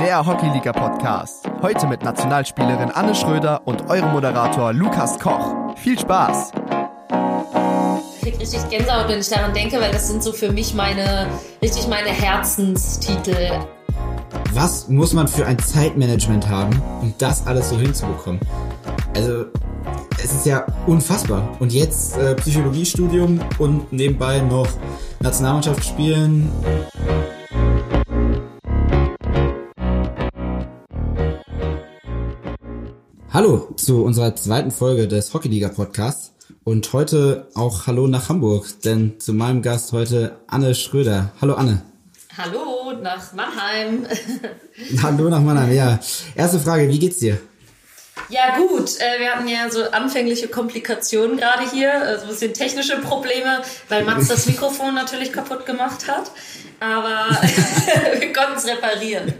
der Hockeyliga-Podcast. Heute mit Nationalspielerin Anne Schröder und eurem Moderator Lukas Koch. Viel Spaß! Ich krieg richtig Gänsehaut, wenn ich daran denke, weil das sind so für mich meine, richtig meine Herzenstitel. Was muss man für ein Zeitmanagement haben, um das alles so hinzubekommen? Also, es ist ja unfassbar. Und jetzt äh, Psychologiestudium und nebenbei noch Nationalmannschaft spielen. Hallo zu unserer zweiten Folge des Hockeyliga Podcasts und heute auch Hallo nach Hamburg, denn zu meinem Gast heute Anne Schröder. Hallo Anne. Hallo nach Mannheim. Hallo nach Mannheim, ja. Erste Frage, wie geht's dir? Ja gut, äh, wir hatten ja so anfängliche Komplikationen gerade hier, also ein bisschen technische Probleme, weil Mats das Mikrofon natürlich kaputt gemacht hat, aber wir konnten es reparieren.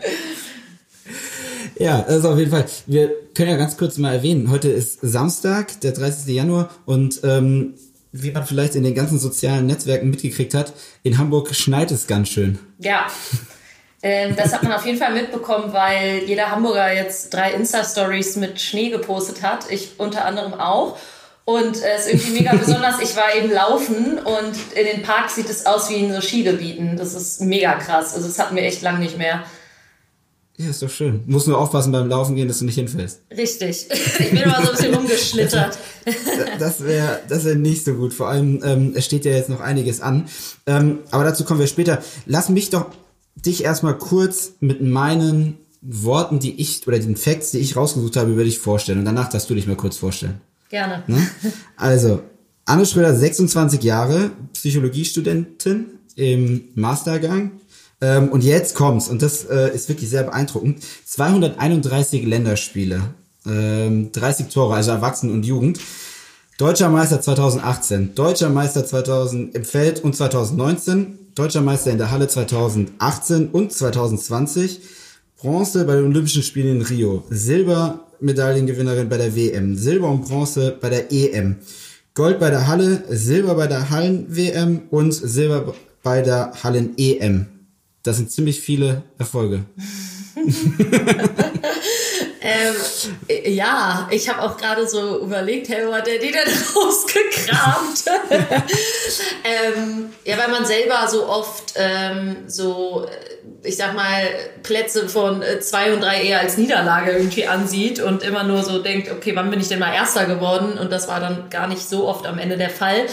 Ja, das ist auf jeden Fall. Wir können ja ganz kurz mal erwähnen, heute ist Samstag, der 30. Januar und ähm, wie man vielleicht in den ganzen sozialen Netzwerken mitgekriegt hat, in Hamburg schneit es ganz schön. Ja, ähm, das hat man auf jeden Fall mitbekommen, weil jeder Hamburger jetzt drei Insta-Stories mit Schnee gepostet hat. Ich unter anderem auch. Und es äh, ist irgendwie mega besonders. Ich war eben laufen und in den Parks sieht es aus wie in so Skigebieten. Das ist mega krass. Also das hatten wir echt lang nicht mehr. Ja, ist doch schön. Muss nur aufpassen beim Laufen gehen, dass du nicht hinfällst. Richtig. Ich bin immer so ein bisschen rumgeschlittert. das wäre das wär nicht so gut. Vor allem, ähm, es steht ja jetzt noch einiges an. Ähm, aber dazu kommen wir später. Lass mich doch dich erstmal kurz mit meinen Worten, die ich, oder den Facts, die ich rausgesucht habe, über dich vorstellen. Und danach darfst du dich mal kurz vorstellen. Gerne. Ne? Also, Anne Schröder, 26 Jahre, Psychologiestudentin im Mastergang ähm, und jetzt kommt's, und das äh, ist wirklich sehr beeindruckend, 231 Länderspiele, ähm, 30 Tore, also Erwachsenen und Jugend. Deutscher Meister 2018, Deutscher Meister 2000 im Feld und 2019, Deutscher Meister in der Halle 2018 und 2020, Bronze bei den Olympischen Spielen in Rio, Silbermedaillengewinnerin bei der WM, Silber und Bronze bei der EM, Gold bei der Halle, Silber bei der Hallen-WM und Silber bei der Hallen-EM. Das sind ziemlich viele Erfolge. ähm, äh, ja, ich habe auch gerade so überlegt, hey, wo hat der die denn rausgekramt? ähm, ja, weil man selber so oft ähm, so, ich sag mal, Plätze von äh, zwei und drei eher als Niederlage irgendwie ansieht und immer nur so denkt, okay, wann bin ich denn mal Erster geworden? Und das war dann gar nicht so oft am Ende der Fall.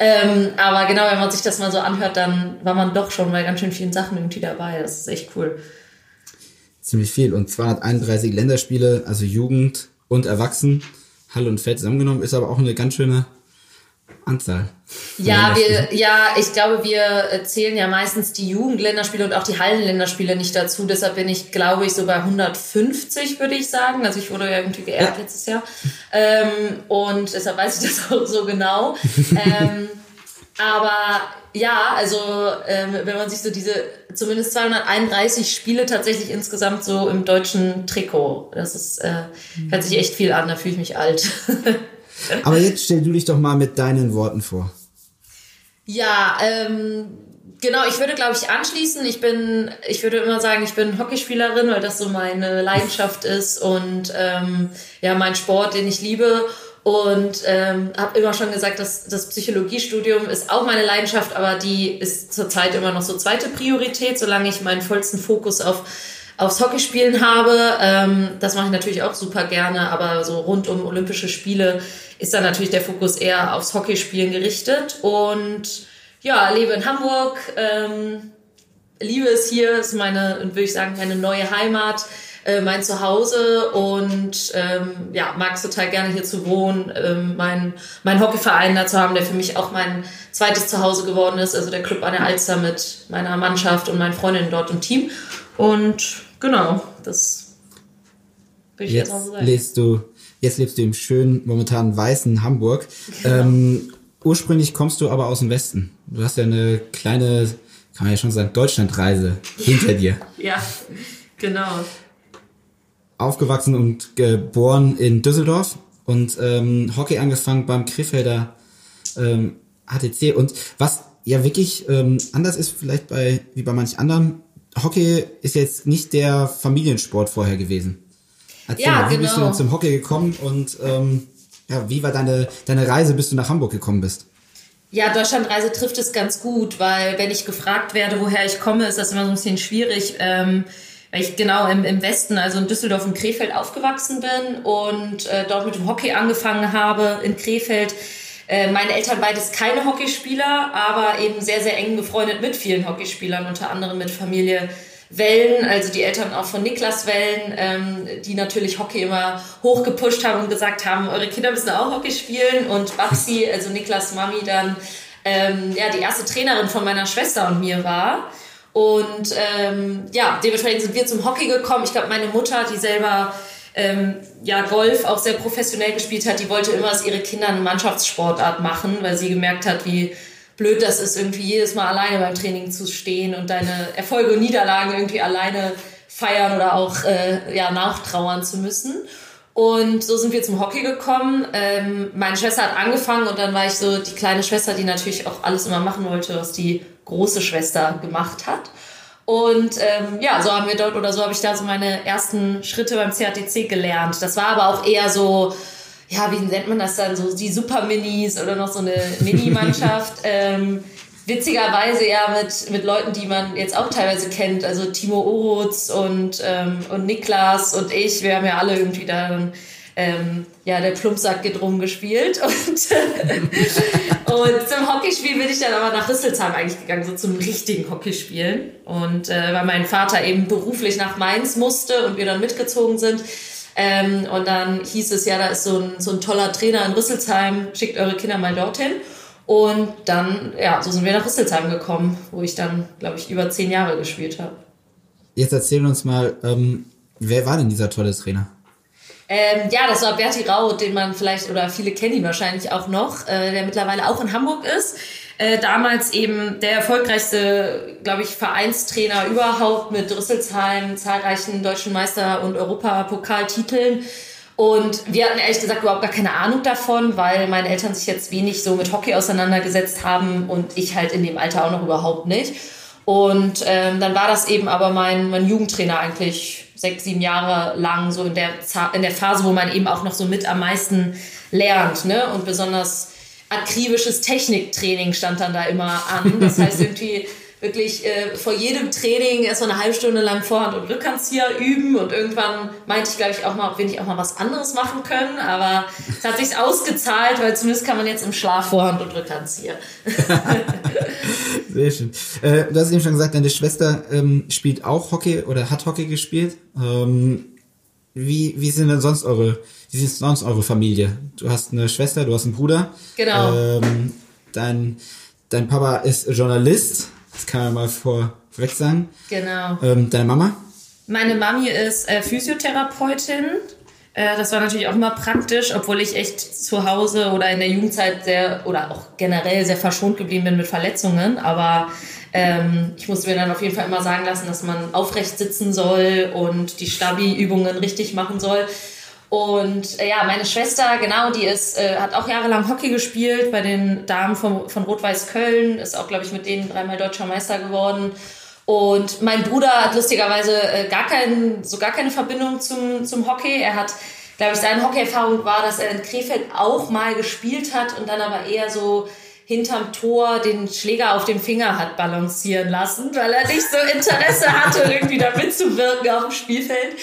Ähm, aber genau, wenn man sich das mal so anhört, dann war man doch schon bei ganz schön vielen Sachen irgendwie dabei. Das ist echt cool. Ziemlich viel. Und 231 Länderspiele, also Jugend und Erwachsen, Halle und Feld zusammengenommen, ist aber auch eine ganz schöne Anzahl. Ja, wir, ja, ich glaube, wir zählen ja meistens die Jugendländerspiele und auch die Hallenländerspiele nicht dazu. Deshalb bin ich, glaube ich, so bei 150, würde ich sagen. Also ich wurde ja irgendwie geehrt ja. letztes Jahr. Ähm, und deshalb weiß ich das auch so genau. ähm, aber ja, also ähm, wenn man sich so diese zumindest 231 Spiele tatsächlich insgesamt so im deutschen Trikot, das ist, äh, hört sich echt viel an, da fühle ich mich alt. Aber jetzt stell du dich doch mal mit deinen Worten vor. Ja, ähm, genau, ich würde, glaube ich, anschließen. Ich bin, ich würde immer sagen, ich bin Hockeyspielerin, weil das so meine Leidenschaft ist und ähm, ja, mein Sport, den ich liebe. Und ähm, habe immer schon gesagt, dass das Psychologiestudium ist auch meine Leidenschaft, aber die ist zurzeit immer noch so zweite Priorität, solange ich meinen vollsten Fokus auf aufs Hockeyspielen habe. Ähm, das mache ich natürlich auch super gerne, aber so rund um Olympische Spiele ist dann natürlich der Fokus eher aufs Hockeyspielen gerichtet. Und ja, lebe in Hamburg, ähm, liebe es hier, ist meine, würde ich sagen, meine neue Heimat, äh, mein Zuhause und ähm, ja, mag es total gerne hier zu wohnen, ähm, mein, mein Hockeyverein da zu haben, der für mich auch mein zweites Zuhause geworden ist, also der Club an der Alster mit meiner Mannschaft und meinen Freundinnen dort im Team. Und genau, das will ich jetzt, jetzt mal so sagen. Lest du Jetzt lebst du im schönen, momentan weißen Hamburg. Genau. Ähm, ursprünglich kommst du aber aus dem Westen. Du hast ja eine kleine, kann man ja schon sagen, Deutschlandreise hinter dir. Ja, genau. Aufgewachsen und geboren in Düsseldorf und ähm, Hockey angefangen beim Krefelder ähm, HTC. Und was ja wirklich ähm, anders ist vielleicht bei wie bei manch anderen Hockey ist jetzt nicht der Familiensport vorher gewesen. Erzähl Ja, mal, wie bist du genau. denn zum Hockey gekommen und ähm, ja, wie war deine, deine Reise, bis du nach Hamburg gekommen bist? Ja, Deutschlandreise trifft es ganz gut, weil wenn ich gefragt werde, woher ich komme, ist das immer so ein bisschen schwierig, ähm, weil ich genau im, im Westen, also in Düsseldorf und Krefeld aufgewachsen bin und äh, dort mit dem Hockey angefangen habe in Krefeld. Äh, meine Eltern beides keine Hockeyspieler, aber eben sehr, sehr eng befreundet mit vielen Hockeyspielern, unter anderem mit Familie Wellen, also die Eltern auch von Niklas Wellen, ähm, die natürlich Hockey immer hochgepusht haben und gesagt haben, eure Kinder müssen auch Hockey spielen. Und Babsi, also Niklas Mami, dann ähm, ja die erste Trainerin von meiner Schwester und mir war. Und ähm, ja, dementsprechend sind wir zum Hockey gekommen. Ich glaube, meine Mutter, die selber ähm, ja Golf auch sehr professionell gespielt hat, die wollte immer, dass ihre Kinder eine Mannschaftssportart machen, weil sie gemerkt hat, wie blöd das ist, irgendwie jedes Mal alleine beim Training zu stehen und deine Erfolge und Niederlagen irgendwie alleine feiern oder auch äh, ja, nachtrauern zu müssen. Und so sind wir zum Hockey gekommen. Ähm, meine Schwester hat angefangen und dann war ich so die kleine Schwester, die natürlich auch alles immer machen wollte, was die große Schwester gemacht hat. Und ähm, ja, so haben wir dort oder so habe ich da so meine ersten Schritte beim CATC gelernt. Das war aber auch eher so, ja, wie nennt man das dann, so die Super-Minis oder noch so eine Mini-Mannschaft. ähm, witzigerweise ja mit, mit Leuten, die man jetzt auch teilweise kennt, also Timo Orutz und, ähm, und Niklas und ich, wir haben ja alle irgendwie da dann, ähm, ja, der Plumpsack geht rum gespielt. Und, und zum Hockeyspiel bin ich dann aber nach Rüsselsheim eigentlich gegangen, so zum richtigen Hockeyspielen. Und äh, weil mein Vater eben beruflich nach Mainz musste und wir dann mitgezogen sind, ähm, und dann hieß es ja, da ist so ein, so ein toller Trainer in Rüsselsheim, schickt eure Kinder mal dorthin. Und dann, ja, so sind wir nach Rüsselsheim gekommen, wo ich dann, glaube ich, über zehn Jahre gespielt habe. Jetzt erzähl uns mal, ähm, wer war denn dieser tolle Trainer? Ähm, ja, das war Berti Raut, den man vielleicht, oder viele kennen ihn wahrscheinlich auch noch, äh, der mittlerweile auch in Hamburg ist. Äh, damals eben der erfolgreichste, glaube ich, Vereinstrainer überhaupt mit Rüsselsheim, zahlreichen deutschen Meister- und Europapokaltiteln. Und wir hatten ehrlich gesagt überhaupt gar keine Ahnung davon, weil meine Eltern sich jetzt wenig so mit Hockey auseinandergesetzt haben und ich halt in dem Alter auch noch überhaupt nicht. Und ähm, dann war das eben aber mein, mein Jugendtrainer eigentlich sechs, sieben Jahre lang, so in der, in der Phase, wo man eben auch noch so mit am meisten lernt. Ne? Und besonders akribisches Techniktraining stand dann da immer an. Das heißt irgendwie wirklich äh, vor jedem Training erst mal eine halbe Stunde lang Vorhand- und Rückhandzieher üben und irgendwann meinte ich, glaube ich, auch mal, ob wir nicht auch mal was anderes machen können, aber es hat sich ausgezahlt, weil zumindest kann man jetzt im Schlaf Vorhand- und Rückhandzieher. Sehr schön. Äh, du hast eben schon gesagt, deine Schwester ähm, spielt auch Hockey oder hat Hockey gespielt. Ähm, wie, wie sind denn sonst eure, wie ist sonst eure Familie? Du hast eine Schwester, du hast einen Bruder. Genau. Ähm, dein, dein Papa ist Journalist. Das kann man mal vor, vorweg sagen. Genau. Ähm, deine Mama? Meine Mami ist äh, Physiotherapeutin. Äh, das war natürlich auch immer praktisch, obwohl ich echt zu Hause oder in der Jugendzeit sehr oder auch generell sehr verschont geblieben bin mit Verletzungen. Aber ähm, ich musste mir dann auf jeden Fall immer sagen lassen, dass man aufrecht sitzen soll und die Stabi-Übungen richtig machen soll. Und äh, ja, meine Schwester, genau, die ist, äh, hat auch jahrelang Hockey gespielt bei den Damen von, von Rot-Weiß Köln, ist auch, glaube ich, mit denen dreimal deutscher Meister geworden. Und mein Bruder hat lustigerweise äh, gar kein, so gar keine Verbindung zum, zum Hockey. Er hat, glaube ich, seine Hockeyerfahrung war, dass er in Krefeld auch mal gespielt hat und dann aber eher so hinterm Tor den Schläger auf dem Finger hat balancieren lassen, weil er nicht so Interesse hatte, irgendwie da mitzuwirken auf dem Spielfeld.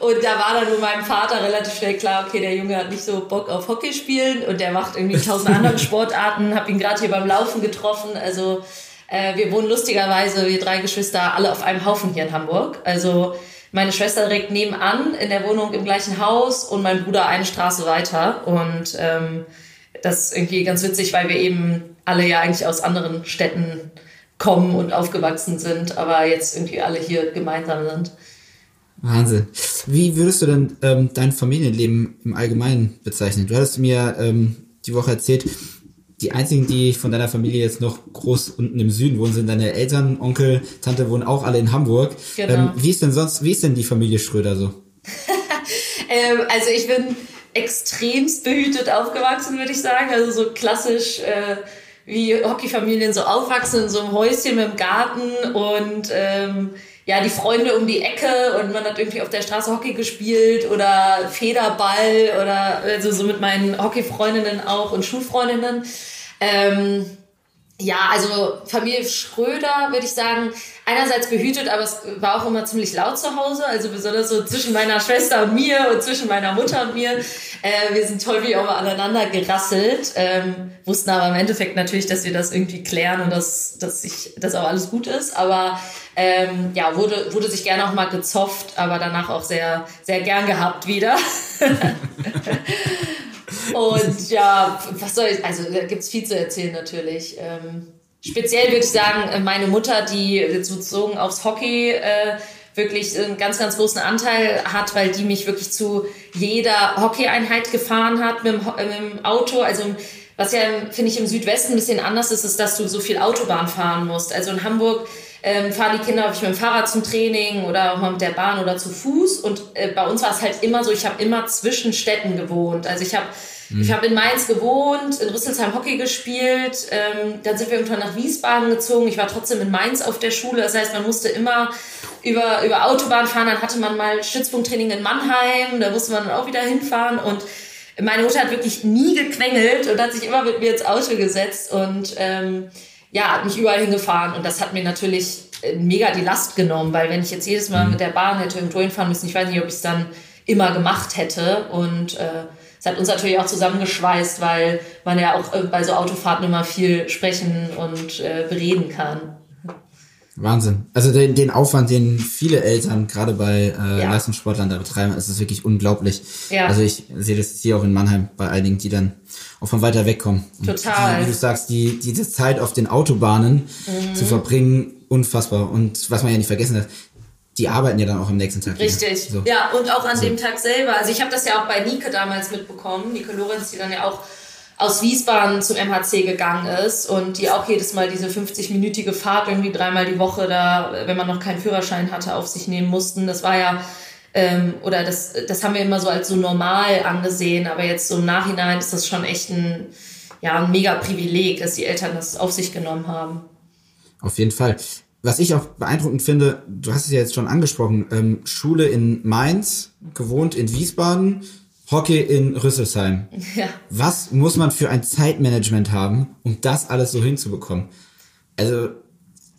Und da war dann nur meinem Vater relativ schnell klar, okay, der Junge hat nicht so Bock auf Hockey spielen und der macht irgendwie tausend andere Sportarten. Hab ihn gerade hier beim Laufen getroffen. Also äh, wir wohnen lustigerweise, wir drei Geschwister, alle auf einem Haufen hier in Hamburg. Also meine Schwester direkt nebenan in der Wohnung im gleichen Haus und mein Bruder eine Straße weiter. Und ähm, das ist irgendwie ganz witzig, weil wir eben alle ja eigentlich aus anderen Städten kommen und aufgewachsen sind, aber jetzt irgendwie alle hier gemeinsam sind. Wahnsinn. Wie würdest du denn ähm, dein Familienleben im Allgemeinen bezeichnen? Du hattest mir ähm, die Woche erzählt, die einzigen, die von deiner Familie jetzt noch groß unten im Süden wohnen, sind deine Eltern, Onkel, Tante wohnen auch alle in Hamburg. Genau. Ähm, wie ist denn sonst, wie ist denn die Familie Schröder so? Ähm, also ich bin extremst behütet aufgewachsen, würde ich sagen. Also so klassisch äh, wie Hockeyfamilien so aufwachsen in so einem Häuschen mit dem Garten und ähm, ja, die Freunde um die Ecke und man hat irgendwie auf der Straße Hockey gespielt oder Federball oder also so mit meinen Hockeyfreundinnen auch und Schulfreundinnen. Ähm, ja, also Familie Schröder würde ich sagen, einerseits behütet, aber es war auch immer ziemlich laut zu Hause, also besonders so zwischen meiner Schwester und mir und zwischen meiner Mutter und mir. Äh, wir sind häufig auch mal aneinander gerasselt, ähm, wussten aber im Endeffekt natürlich, dass wir das irgendwie klären und dass, dass, ich, dass auch alles gut ist, aber ähm, ja, wurde, wurde sich gerne auch mal gezofft, aber danach auch sehr, sehr gern gehabt wieder. Und ja, was soll ich, also da gibt's viel zu erzählen natürlich. Ähm, speziell würde ich sagen, äh, meine Mutter, die sozusagen aufs Hockey äh, wirklich einen ganz, ganz großen Anteil hat, weil die mich wirklich zu jeder Hockeyeinheit gefahren hat mit dem, mit dem Auto. Also was ja, finde ich, im Südwesten ein bisschen anders ist, ist, dass du so viel Autobahn fahren musst. Also in Hamburg ähm, fahren die Kinder häufig mit dem Fahrrad zum Training oder auch mal mit der Bahn oder zu Fuß. Und äh, bei uns war es halt immer so, ich habe immer zwischen Städten gewohnt. Also ich habe ich habe in Mainz gewohnt, in Rüsselsheim Hockey gespielt, ähm, dann sind wir irgendwann nach Wiesbaden gezogen. Ich war trotzdem in Mainz auf der Schule, das heißt, man musste immer über, über Autobahn fahren. Dann hatte man mal Stützpunkttraining in Mannheim, da musste man dann auch wieder hinfahren und meine Mutter hat wirklich nie gequengelt und hat sich immer mit mir ins Auto gesetzt und ähm, ja, hat mich überall hingefahren und das hat mir natürlich äh, mega die Last genommen, weil wenn ich jetzt jedes Mal mhm. mit der Bahn hätte irgendwo hinfahren müssen, ich weiß nicht, ob ich es dann immer gemacht hätte und äh, es hat uns natürlich auch zusammengeschweißt, weil man ja auch äh, bei so Autofahrten immer viel sprechen und äh, bereden kann. Wahnsinn. Also den, den Aufwand, den viele Eltern gerade bei äh, ja. Leistungssportlern da betreiben, ist es wirklich unglaublich. Ja. Also ich sehe das hier auch in Mannheim bei einigen, die dann auch von weiter weg kommen. Total. Die, wie du sagst, die, diese Zeit auf den Autobahnen mhm. zu verbringen, unfassbar. Und was man ja nicht vergessen hat, die arbeiten ja dann auch am nächsten Tag. Richtig. So. Ja, und auch an so. dem Tag selber. Also ich habe das ja auch bei Nike damals mitbekommen. Nike Lorenz, die dann ja auch aus Wiesbaden zum MHC gegangen ist und die auch jedes Mal diese 50-minütige Fahrt irgendwie dreimal die Woche da, wenn man noch keinen Führerschein hatte, auf sich nehmen mussten. Das war ja, ähm, oder das, das haben wir immer so als so normal angesehen, aber jetzt so im Nachhinein ist das schon echt ein, ja, ein mega Privileg, dass die Eltern das auf sich genommen haben. Auf jeden Fall. Was ich auch beeindruckend finde, du hast es ja jetzt schon angesprochen, ähm, Schule in Mainz, gewohnt in Wiesbaden, Hockey in Rüsselsheim. Ja. Was muss man für ein Zeitmanagement haben, um das alles so hinzubekommen? Also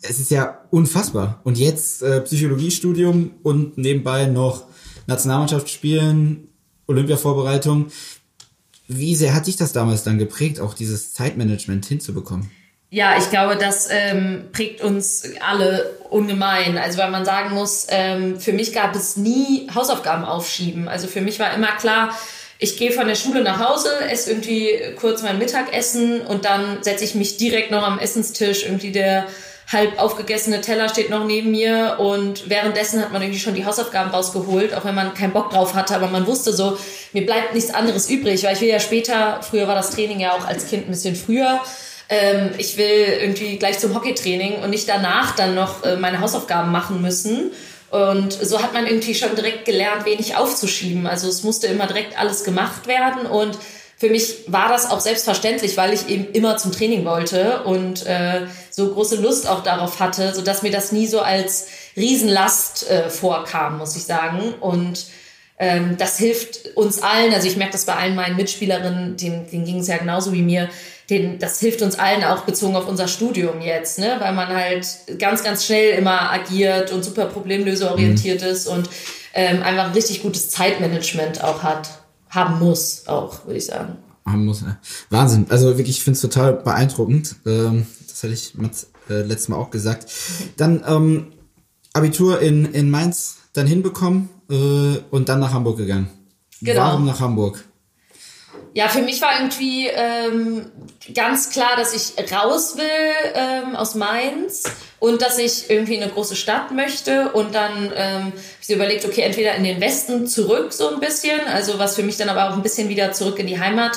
es ist ja unfassbar. Und jetzt äh, Psychologiestudium und nebenbei noch Nationalmannschaft spielen, Olympiavorbereitung. Wie sehr hat dich das damals dann geprägt, auch dieses Zeitmanagement hinzubekommen? Ja, ich glaube, das ähm, prägt uns alle ungemein. Also weil man sagen muss, ähm, für mich gab es nie Hausaufgaben aufschieben. Also für mich war immer klar, ich gehe von der Schule nach Hause, esse irgendwie kurz mein Mittagessen und dann setze ich mich direkt noch am Essenstisch. Irgendwie der halb aufgegessene Teller steht noch neben mir und währenddessen hat man irgendwie schon die Hausaufgaben rausgeholt, auch wenn man keinen Bock drauf hatte, aber man wusste so, mir bleibt nichts anderes übrig, weil ich will ja später, früher war das Training ja auch als Kind ein bisschen früher, ähm, ich will irgendwie gleich zum Hockeytraining und nicht danach dann noch äh, meine Hausaufgaben machen müssen. Und so hat man irgendwie schon direkt gelernt, wenig aufzuschieben. Also es musste immer direkt alles gemacht werden und für mich war das auch selbstverständlich, weil ich eben immer zum Training wollte und äh, so große Lust auch darauf hatte, so dass mir das nie so als Riesenlast äh, vorkam, muss ich sagen. Und ähm, das hilft uns allen. Also ich merke das bei allen meinen Mitspielerinnen, denen, denen ging es ja genauso wie mir den, das hilft uns allen auch bezogen auf unser Studium jetzt, ne? weil man halt ganz, ganz schnell immer agiert und super problemlöseorientiert mhm. ist und ähm, einfach ein richtig gutes Zeitmanagement auch hat, haben muss, auch, würde ich sagen. Haben muss, ja. Wahnsinn. Also wirklich, ich finde es total beeindruckend. Ähm, das hatte ich äh, letztes Mal auch gesagt. Dann ähm, Abitur in, in Mainz dann hinbekommen äh, und dann nach Hamburg gegangen. Genau. Warum nach Hamburg? Ja, für mich war irgendwie ähm, ganz klar, dass ich raus will ähm, aus Mainz und dass ich irgendwie eine große Stadt möchte. Und dann ähm, ich überlegt, okay, entweder in den Westen zurück so ein bisschen, also was für mich dann aber auch ein bisschen wieder zurück in die Heimat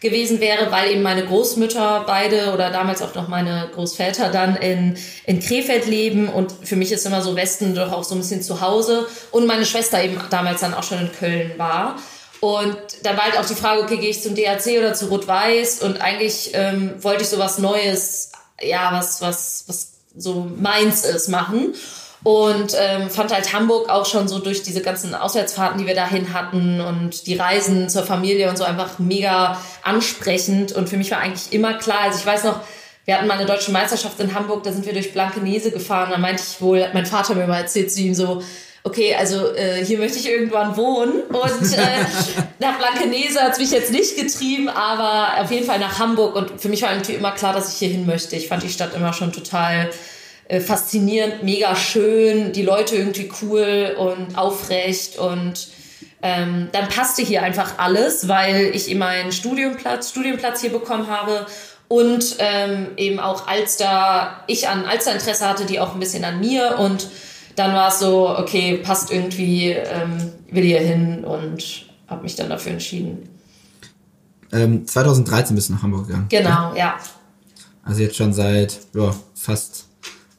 gewesen wäre, weil eben meine Großmütter beide oder damals auch noch meine Großväter dann in, in Krefeld leben und für mich ist immer so Westen doch auch so ein bisschen zu Hause und meine Schwester eben damals dann auch schon in Köln war. Und dann war halt auch die Frage, okay, gehe ich zum DHC oder zu Rot-Weiß? Und eigentlich ähm, wollte ich so was Neues, ja, was, was, was so meins ist, machen. Und ähm, fand halt Hamburg auch schon so durch diese ganzen Auswärtsfahrten, die wir dahin hatten und die Reisen zur Familie und so einfach mega ansprechend. Und für mich war eigentlich immer klar, also ich weiß noch, wir hatten mal eine deutsche Meisterschaft in Hamburg, da sind wir durch Blankenese gefahren. Da meinte ich wohl, mein Vater mir mal erzählt zu ihm so, okay, also äh, hier möchte ich irgendwann wohnen. Und äh, nach Blankenese hat es mich jetzt nicht getrieben, aber auf jeden Fall nach Hamburg. Und für mich war irgendwie immer klar, dass ich hier hin möchte. Ich fand die Stadt immer schon total äh, faszinierend, mega schön, die Leute irgendwie cool und aufrecht und ähm, dann passte hier einfach alles, weil ich eben meinen Studienplatz, Studienplatz hier bekommen habe und ähm, eben auch Alster, ich an Alster Interesse hatte, die auch ein bisschen an mir und dann war es so, okay, passt irgendwie, ähm, will hier hin und habe mich dann dafür entschieden. Ähm, 2013 bist du nach Hamburg gegangen. Genau, ja. ja. Also jetzt schon seit ja, fast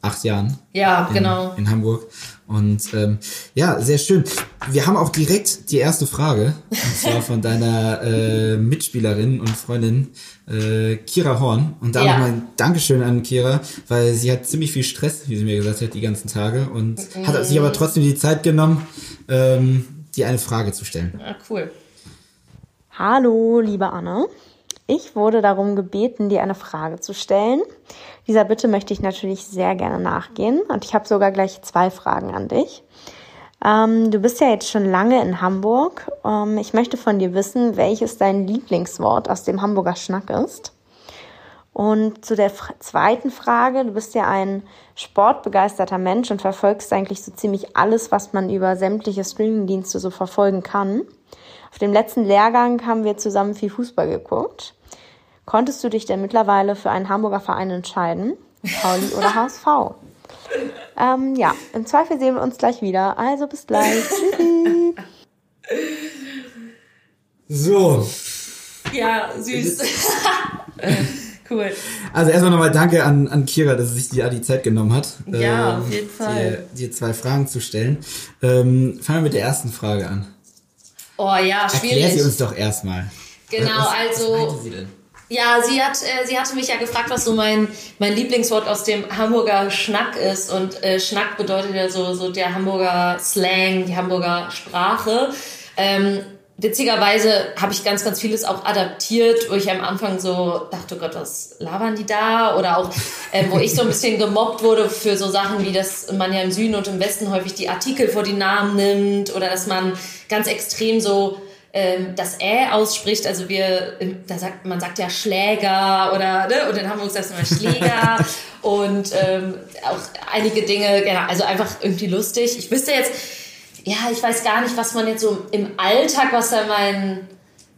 acht Jahren. Ja, in, genau. In Hamburg. Und ähm, ja, sehr schön. Wir haben auch direkt die erste Frage, und zwar von deiner äh, Mitspielerin und Freundin äh, Kira Horn. Und da ja. nochmal ein Dankeschön an Kira, weil sie hat ziemlich viel Stress, wie sie mir gesagt hat, die ganzen Tage und mhm. hat sich aber trotzdem die Zeit genommen, ähm, dir eine Frage zu stellen. Ah, cool. Hallo, liebe Anne. Ich wurde darum gebeten, dir eine Frage zu stellen. Dieser Bitte möchte ich natürlich sehr gerne nachgehen und ich habe sogar gleich zwei Fragen an dich. Ähm, du bist ja jetzt schon lange in Hamburg. Ähm, ich möchte von dir wissen, welches dein Lieblingswort aus dem Hamburger Schnack ist. Und zu der zweiten Frage, du bist ja ein sportbegeisterter Mensch und verfolgst eigentlich so ziemlich alles, was man über sämtliche Streamingdienste so verfolgen kann. Auf dem letzten Lehrgang haben wir zusammen viel Fußball geguckt. Konntest du dich denn mittlerweile für einen Hamburger Verein entscheiden? Pauli oder HSV? Ähm, ja, im Zweifel sehen wir uns gleich wieder. Also bis gleich. Tschüssi. So. Ja, süß. cool. Also erstmal nochmal danke an, an Kira, dass sie sich die, die Zeit genommen hat. Ja, ähm, auf jeden Fall. Dir, zwei Fragen zu stellen. Ähm, fangen wir mit der ersten Frage an. Oh ja, schwierig. Erklär sie uns doch erstmal. Genau, was, also. Was meinte sie denn? Ja, sie hat, äh, sie hatte mich ja gefragt, was so mein, mein Lieblingswort aus dem Hamburger Schnack ist. Und äh, Schnack bedeutet ja so, so der Hamburger Slang, die Hamburger Sprache. Ähm, witzigerweise habe ich ganz, ganz vieles auch adaptiert, wo ich am Anfang so dachte, oh Gott, was labern die da? Oder auch, äh, wo ich so ein bisschen gemobbt wurde für so Sachen wie, dass man ja im Süden und im Westen häufig die Artikel vor die Namen nimmt oder dass man ganz extrem so ähm, das Ä ausspricht. Also wir, da sagt, man sagt ja Schläger oder, ne? und in Hamburg sagt man Schläger und ähm, auch einige Dinge, genau, also einfach irgendwie lustig. Ich wüsste jetzt, ja, ich weiß gar nicht, was man jetzt so im Alltag, was da mein,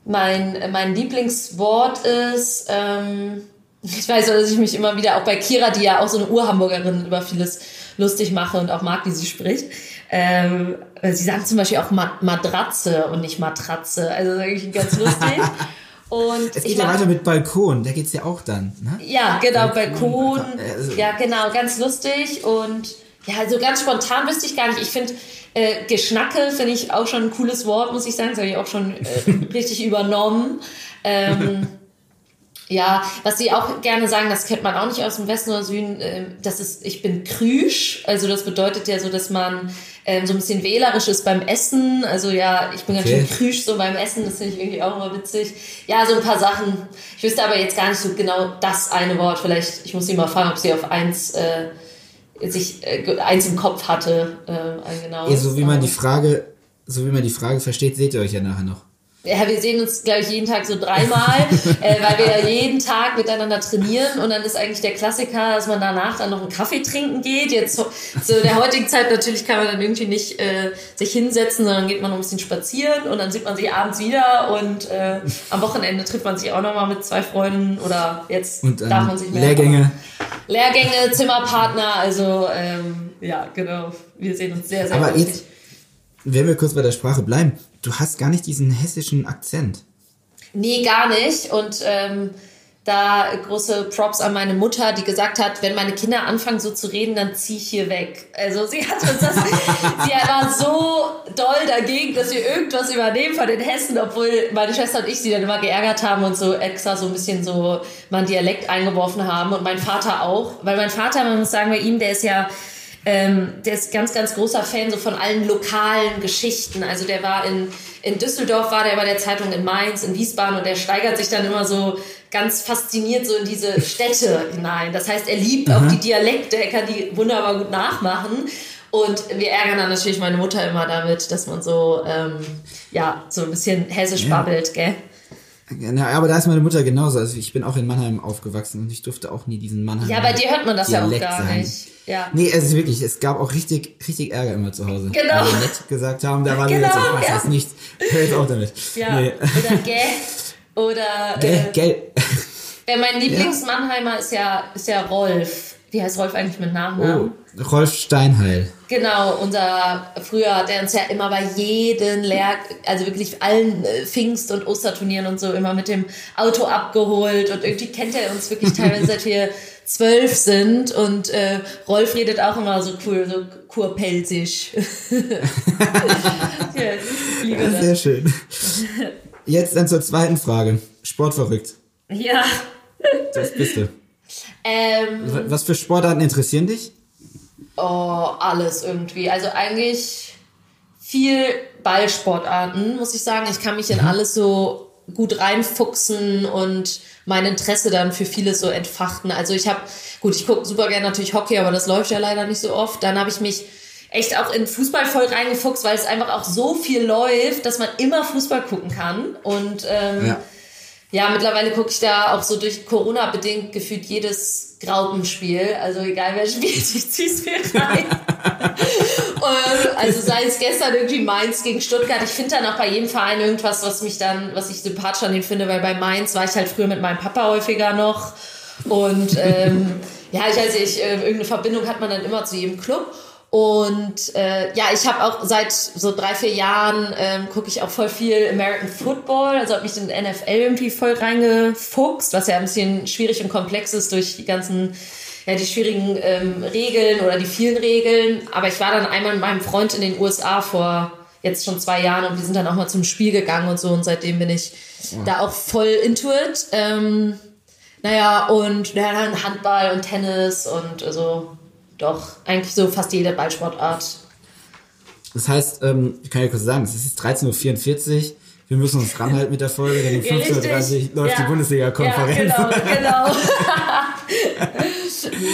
mein, mein Lieblingswort ist. Ähm, ich weiß, dass ich mich immer wieder auch bei Kira, die ja auch so eine Urhamburgerin, über vieles lustig mache und auch mag, wie sie spricht. Ähm, sie sagen zum Beispiel auch Matratze und nicht Matratze. Also das ist ganz lustig. Und es geht ja weiter mit Balkon, da geht's ja auch dann. Ne? Ja, genau, Balkon. Balkon also. Ja, genau, ganz lustig. Und ja, also ganz spontan wüsste ich gar nicht. Ich finde, äh, Geschnacke finde ich auch schon ein cooles Wort, muss ich sagen. Das habe ich auch schon äh, richtig übernommen. Ähm, ja, was sie auch gerne sagen, das kennt man auch nicht aus dem Westen oder Süden, äh, das ist, ich bin krüsch. Also das bedeutet ja so, dass man ähm, so ein bisschen wählerisch ist beim Essen. Also ja, ich bin ganz okay. schön krüsch so beim Essen, das finde ich irgendwie auch immer witzig. Ja, so ein paar Sachen. Ich wüsste aber jetzt gar nicht so genau das eine Wort. Vielleicht, ich muss sie mal fragen, ob sie auf eins äh, sich äh, eins im Kopf hatte, äh, genau. Ja, so wie man die Frage, so wie man die Frage versteht, seht ihr euch ja nachher noch. Ja, wir sehen uns, glaube ich, jeden Tag so dreimal, äh, weil wir ja jeden Tag miteinander trainieren und dann ist eigentlich der Klassiker, dass man danach dann noch einen Kaffee trinken geht. Jetzt zu so der heutigen Zeit natürlich kann man dann irgendwie nicht äh, sich hinsetzen, sondern geht man noch ein bisschen spazieren und dann sieht man sich abends wieder und äh, am Wochenende trifft man sich auch nochmal mit zwei Freunden oder jetzt und, ähm, darf man sich mehr. Lehrgänge. Lehrgänge, Zimmerpartner, also ähm, ja, genau. Wir sehen uns sehr, sehr Aber jetzt, wenn wir kurz bei der Sprache bleiben, du hast gar nicht diesen hessischen Akzent. Nee, gar nicht. Und ähm, da große Props an meine Mutter, die gesagt hat, wenn meine Kinder anfangen so zu reden, dann zieh ich hier weg. Also sie hat uns das, sie war so doll dagegen, dass wir irgendwas übernehmen von den Hessen, obwohl meine Schwester und ich sie dann immer geärgert haben und so extra so ein bisschen so mal einen Dialekt eingeworfen haben und mein Vater auch. Weil mein Vater, man muss sagen, bei ihm, der ist ja ähm, der ist ganz, ganz großer Fan so von allen lokalen Geschichten. Also der war in, in Düsseldorf, war der bei der Zeitung in Mainz, in Wiesbaden und der steigert sich dann immer so ganz fasziniert so in diese Städte hinein. Das heißt, er liebt mhm. auch die Dialekte, er kann die wunderbar gut nachmachen. Und wir ärgern dann natürlich meine Mutter immer damit, dass man so, ähm, ja, so ein bisschen hessisch ja. babbelt, gell? Ja, aber da ist meine Mutter genauso. Also ich bin auch in Mannheim aufgewachsen und ich durfte auch nie diesen Mannheim. Ja, bei dir hört man das Dialekt ja auch gar sein. nicht. Ja. Nee, also wirklich, es gab auch richtig, richtig Ärger immer zu Hause. Genau. Weil wir nett gesagt haben, da waren genau, wir jetzt, ich weiß ja. das nicht. Hör jetzt auch damit. Ja. Nee. Oder gell. Oder. Gell, äh, gell. Ja, mein Lieblingsmannheimer ist ja, ist ja Rolf. Wie heißt Rolf eigentlich mit Nachnamen? Oh, Rolf Steinheil. Genau, unser, früher hat er uns ja immer bei jedem Lehr, also wirklich allen äh, Pfingst- und Osterturnieren und so immer mit dem Auto abgeholt und irgendwie kennt er uns wirklich teilweise seit wir zwölf sind und äh, Rolf redet auch immer so cool, so kurpelzig. ja, ich liebe ja, Sehr schön. Jetzt dann zur zweiten Frage. Sportverrückt. Ja. Das bist du. Ähm, Was für Sportarten interessieren dich? Oh, alles irgendwie. Also eigentlich viel Ballsportarten, muss ich sagen. Ich kann mich in mhm. alles so gut reinfuchsen und mein Interesse dann für vieles so entfachten. Also ich habe, gut, ich gucke super gerne natürlich Hockey, aber das läuft ja leider nicht so oft. Dann habe ich mich echt auch in Fußball voll reingefuchst, weil es einfach auch so viel läuft, dass man immer Fußball gucken kann. Und ähm, ja ja, mittlerweile gucke ich da auch so durch Corona bedingt gefühlt jedes Graupenspiel. Also egal wer spielt, ich zieh's mir rein. also sei es gestern irgendwie Mainz gegen Stuttgart. Ich finde dann auch bei jedem Verein irgendwas, was mich dann, was ich sympathisch an den finde, weil bei Mainz war ich halt früher mit meinem Papa häufiger noch. Und ähm, ja, ich weiß nicht, äh, irgendeine Verbindung hat man dann immer zu jedem Club. Und äh, ja, ich habe auch seit so drei, vier Jahren ähm, gucke ich auch voll viel American Football, also habe mich in NFL irgendwie voll reingefuchst, was ja ein bisschen schwierig und komplex ist durch die ganzen, ja, die schwierigen ähm, Regeln oder die vielen Regeln. Aber ich war dann einmal mit meinem Freund in den USA vor jetzt schon zwei Jahren und wir sind dann auch mal zum Spiel gegangen und so und seitdem bin ich ja. da auch voll into it. Ähm, naja, und ja, dann Handball und Tennis und also doch, eigentlich so fast jede Ballsportart. Das heißt, ähm, ich kann ja kurz sagen, es ist 13.44 Uhr. Wir müssen uns ranhalten mit der Folge, denn um 15.30 Uhr läuft ja. die Bundesliga-Konferenz. Ja, genau, genau.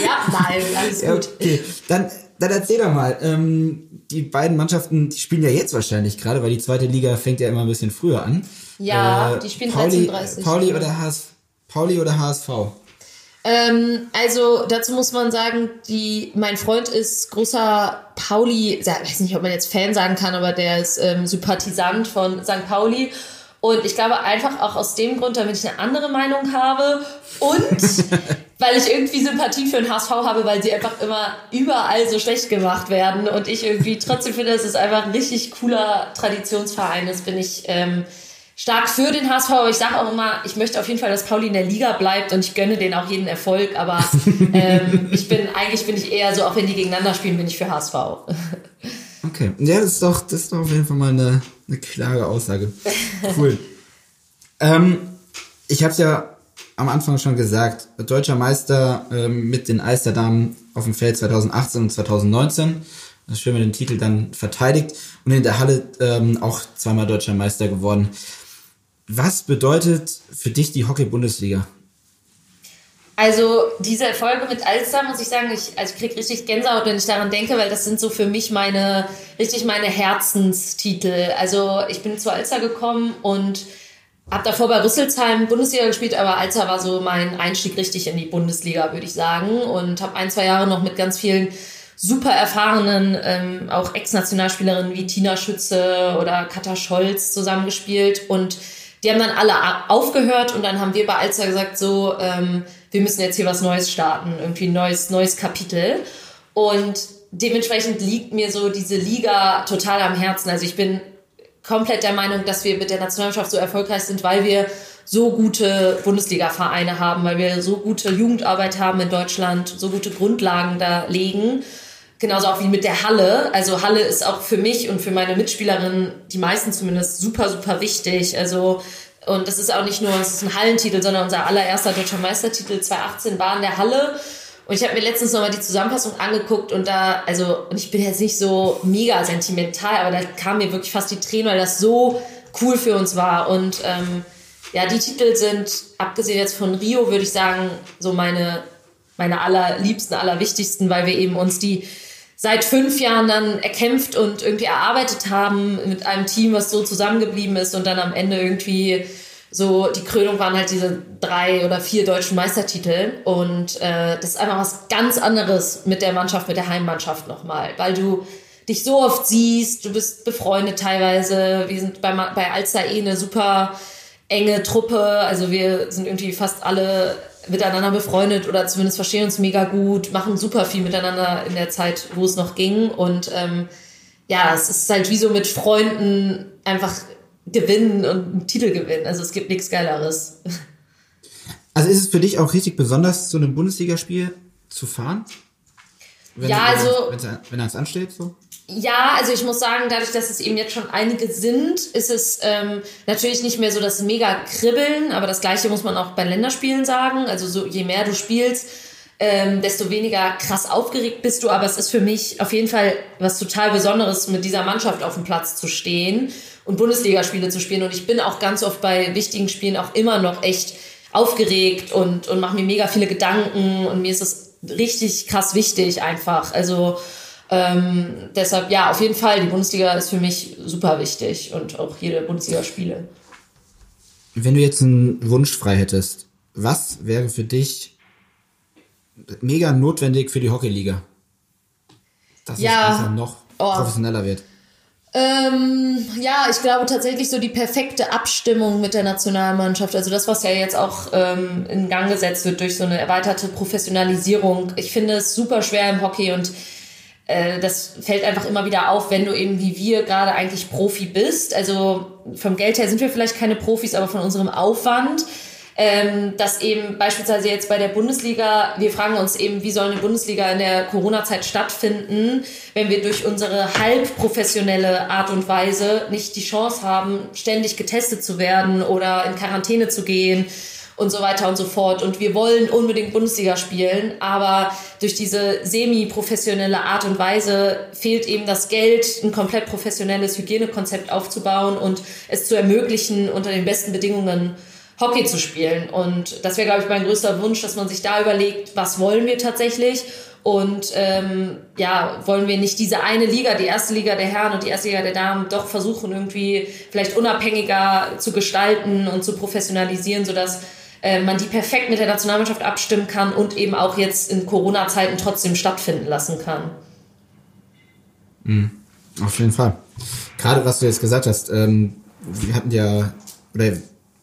ja, nein, alles gut. Okay, dann, dann erzähl doch mal. Ähm, die beiden Mannschaften, die spielen ja jetzt wahrscheinlich gerade, weil die zweite Liga fängt ja immer ein bisschen früher an. Ja, äh, die spielen Pauli, 13.30 Pauli oder HS, Pauli oder HSV? Ähm, also dazu muss man sagen, die, mein Freund ist großer Pauli, ich weiß nicht, ob man jetzt Fan sagen kann, aber der ist ähm, Sympathisant von St. Pauli. Und ich glaube einfach auch aus dem Grund, damit ich eine andere Meinung habe und weil ich irgendwie Sympathie für den HSV habe, weil sie einfach immer überall so schlecht gemacht werden und ich irgendwie trotzdem finde, dass es einfach ein richtig cooler Traditionsverein ist, bin ich ähm, stark für den HSV, aber ich sage auch immer, ich möchte auf jeden Fall, dass Pauli in der Liga bleibt und ich gönne denen auch jeden Erfolg, aber ähm, ich bin, eigentlich bin ich eher so, auch wenn die gegeneinander spielen, bin ich für HSV. okay, ja, das ist doch, das ist doch auf jeden Fall mal eine, eine klare Aussage. Cool. ähm, ich habe es ja am Anfang schon gesagt, deutscher Meister ähm, mit den Eisterdamen auf dem Feld 2018 und 2019. Das schön mit dem Titel dann verteidigt und in der Halle ähm, auch zweimal deutscher Meister geworden. Was bedeutet für dich die Hockey-Bundesliga? Also diese Erfolge mit Alster, muss ich sagen, ich, also ich kriege richtig Gänsehaut, wenn ich daran denke, weil das sind so für mich meine, richtig meine Herzenstitel. Also ich bin zu Alster gekommen und habe davor bei Rüsselsheim Bundesliga gespielt, aber Alster war so mein Einstieg richtig in die Bundesliga, würde ich sagen. Und habe ein, zwei Jahre noch mit ganz vielen super erfahrenen, ähm, auch Ex-Nationalspielerinnen wie Tina Schütze oder Katha Scholz zusammengespielt und die haben dann alle aufgehört und dann haben wir bei Alzer gesagt, so, ähm, wir müssen jetzt hier was Neues starten, irgendwie ein neues, neues Kapitel. Und dementsprechend liegt mir so diese Liga total am Herzen. Also ich bin komplett der Meinung, dass wir mit der Nationalmannschaft so erfolgreich sind, weil wir so gute Bundesliga-Vereine haben, weil wir so gute Jugendarbeit haben in Deutschland, so gute Grundlagen da legen. Genauso auch wie mit der Halle. Also Halle ist auch für mich und für meine Mitspielerinnen, die meisten zumindest, super, super wichtig. Also, und das ist auch nicht nur, es ist ein Hallentitel, sondern unser allererster deutscher Meistertitel 2018 war in der Halle. Und ich habe mir letztens nochmal die Zusammenfassung angeguckt und da, also, und ich bin jetzt nicht so mega sentimental, aber da kam mir wirklich fast die Tränen, weil das so cool für uns war. Und ähm, ja, die Titel sind, abgesehen jetzt von Rio, würde ich sagen, so meine, meine allerliebsten, allerwichtigsten, weil wir eben uns die seit fünf Jahren dann erkämpft und irgendwie erarbeitet haben mit einem Team, was so zusammengeblieben ist und dann am Ende irgendwie so die Krönung waren halt diese drei oder vier deutschen Meistertitel. Und äh, das ist einfach was ganz anderes mit der Mannschaft, mit der Heimmannschaft nochmal, weil du dich so oft siehst, du bist befreundet teilweise, wir sind bei, bei Alster eh eine super enge Truppe, also wir sind irgendwie fast alle miteinander befreundet oder zumindest verstehen uns mega gut, machen super viel miteinander in der Zeit, wo es noch ging und ähm, ja, es ist halt wie so mit Freunden einfach gewinnen und einen Titel gewinnen. Also es gibt nichts Geileres. Also ist es für dich auch richtig besonders, zu einem Bundesligaspiel zu fahren? Wenn ja, wenn also. Wenn, wenn eins ansteht, so? Ja, also ich muss sagen, dadurch, dass es eben jetzt schon einige sind, ist es ähm, natürlich nicht mehr so das mega Kribbeln, aber das gleiche muss man auch bei Länderspielen sagen. Also so je mehr du spielst, ähm, desto weniger krass aufgeregt bist du. Aber es ist für mich auf jeden Fall was total Besonderes, mit dieser Mannschaft auf dem Platz zu stehen und Bundesligaspiele zu spielen. Und ich bin auch ganz oft bei wichtigen Spielen auch immer noch echt aufgeregt und, und mache mir mega viele Gedanken und mir ist es richtig krass wichtig einfach. Also ähm, deshalb, ja, auf jeden Fall, die Bundesliga ist für mich super wichtig und auch jede Bundesligaspiele. Wenn du jetzt einen Wunsch frei hättest, was wäre für dich mega notwendig für die Hockeyliga? Dass Ja. es noch Oh. professioneller wird. Ähm, ja, ich glaube tatsächlich so die perfekte Abstimmung mit der Nationalmannschaft. Also das, was ja jetzt auch ähm, in Gang gesetzt wird durch so eine erweiterte Professionalisierung. Ich finde es super schwer im Hockey und äh, das fällt einfach immer wieder auf, wenn du eben wie wir gerade eigentlich Profi bist. Also vom Geld her sind wir vielleicht keine Profis, aber von unserem Aufwand. Ähm, dass eben beispielsweise jetzt bei der Bundesliga, wir fragen uns eben, wie soll eine Bundesliga in der Corona-Zeit stattfinden, wenn wir durch unsere halb professionelle Art und Weise nicht die Chance haben, ständig getestet zu werden oder in Quarantäne zu gehen und so weiter und so fort. Und wir wollen unbedingt Bundesliga spielen, aber durch diese semi-professionelle Art und Weise fehlt eben das Geld, ein komplett professionelles Hygienekonzept aufzubauen und es zu ermöglichen, unter den besten Bedingungen Hockey zu spielen. Und das wäre, glaube ich, mein größter Wunsch, dass man sich da überlegt, was wollen wir tatsächlich und ähm, ja, wollen wir nicht diese eine Liga, die erste Liga der Herren und die erste Liga der Damen, doch versuchen irgendwie vielleicht unabhängiger zu gestalten und zu professionalisieren, sodass äh, man die perfekt mit der Nationalmannschaft abstimmen kann und eben auch jetzt in Corona-Zeiten trotzdem stattfinden lassen kann. Auf jeden Fall. Gerade was du jetzt gesagt hast, ähm, wir hatten ja, oder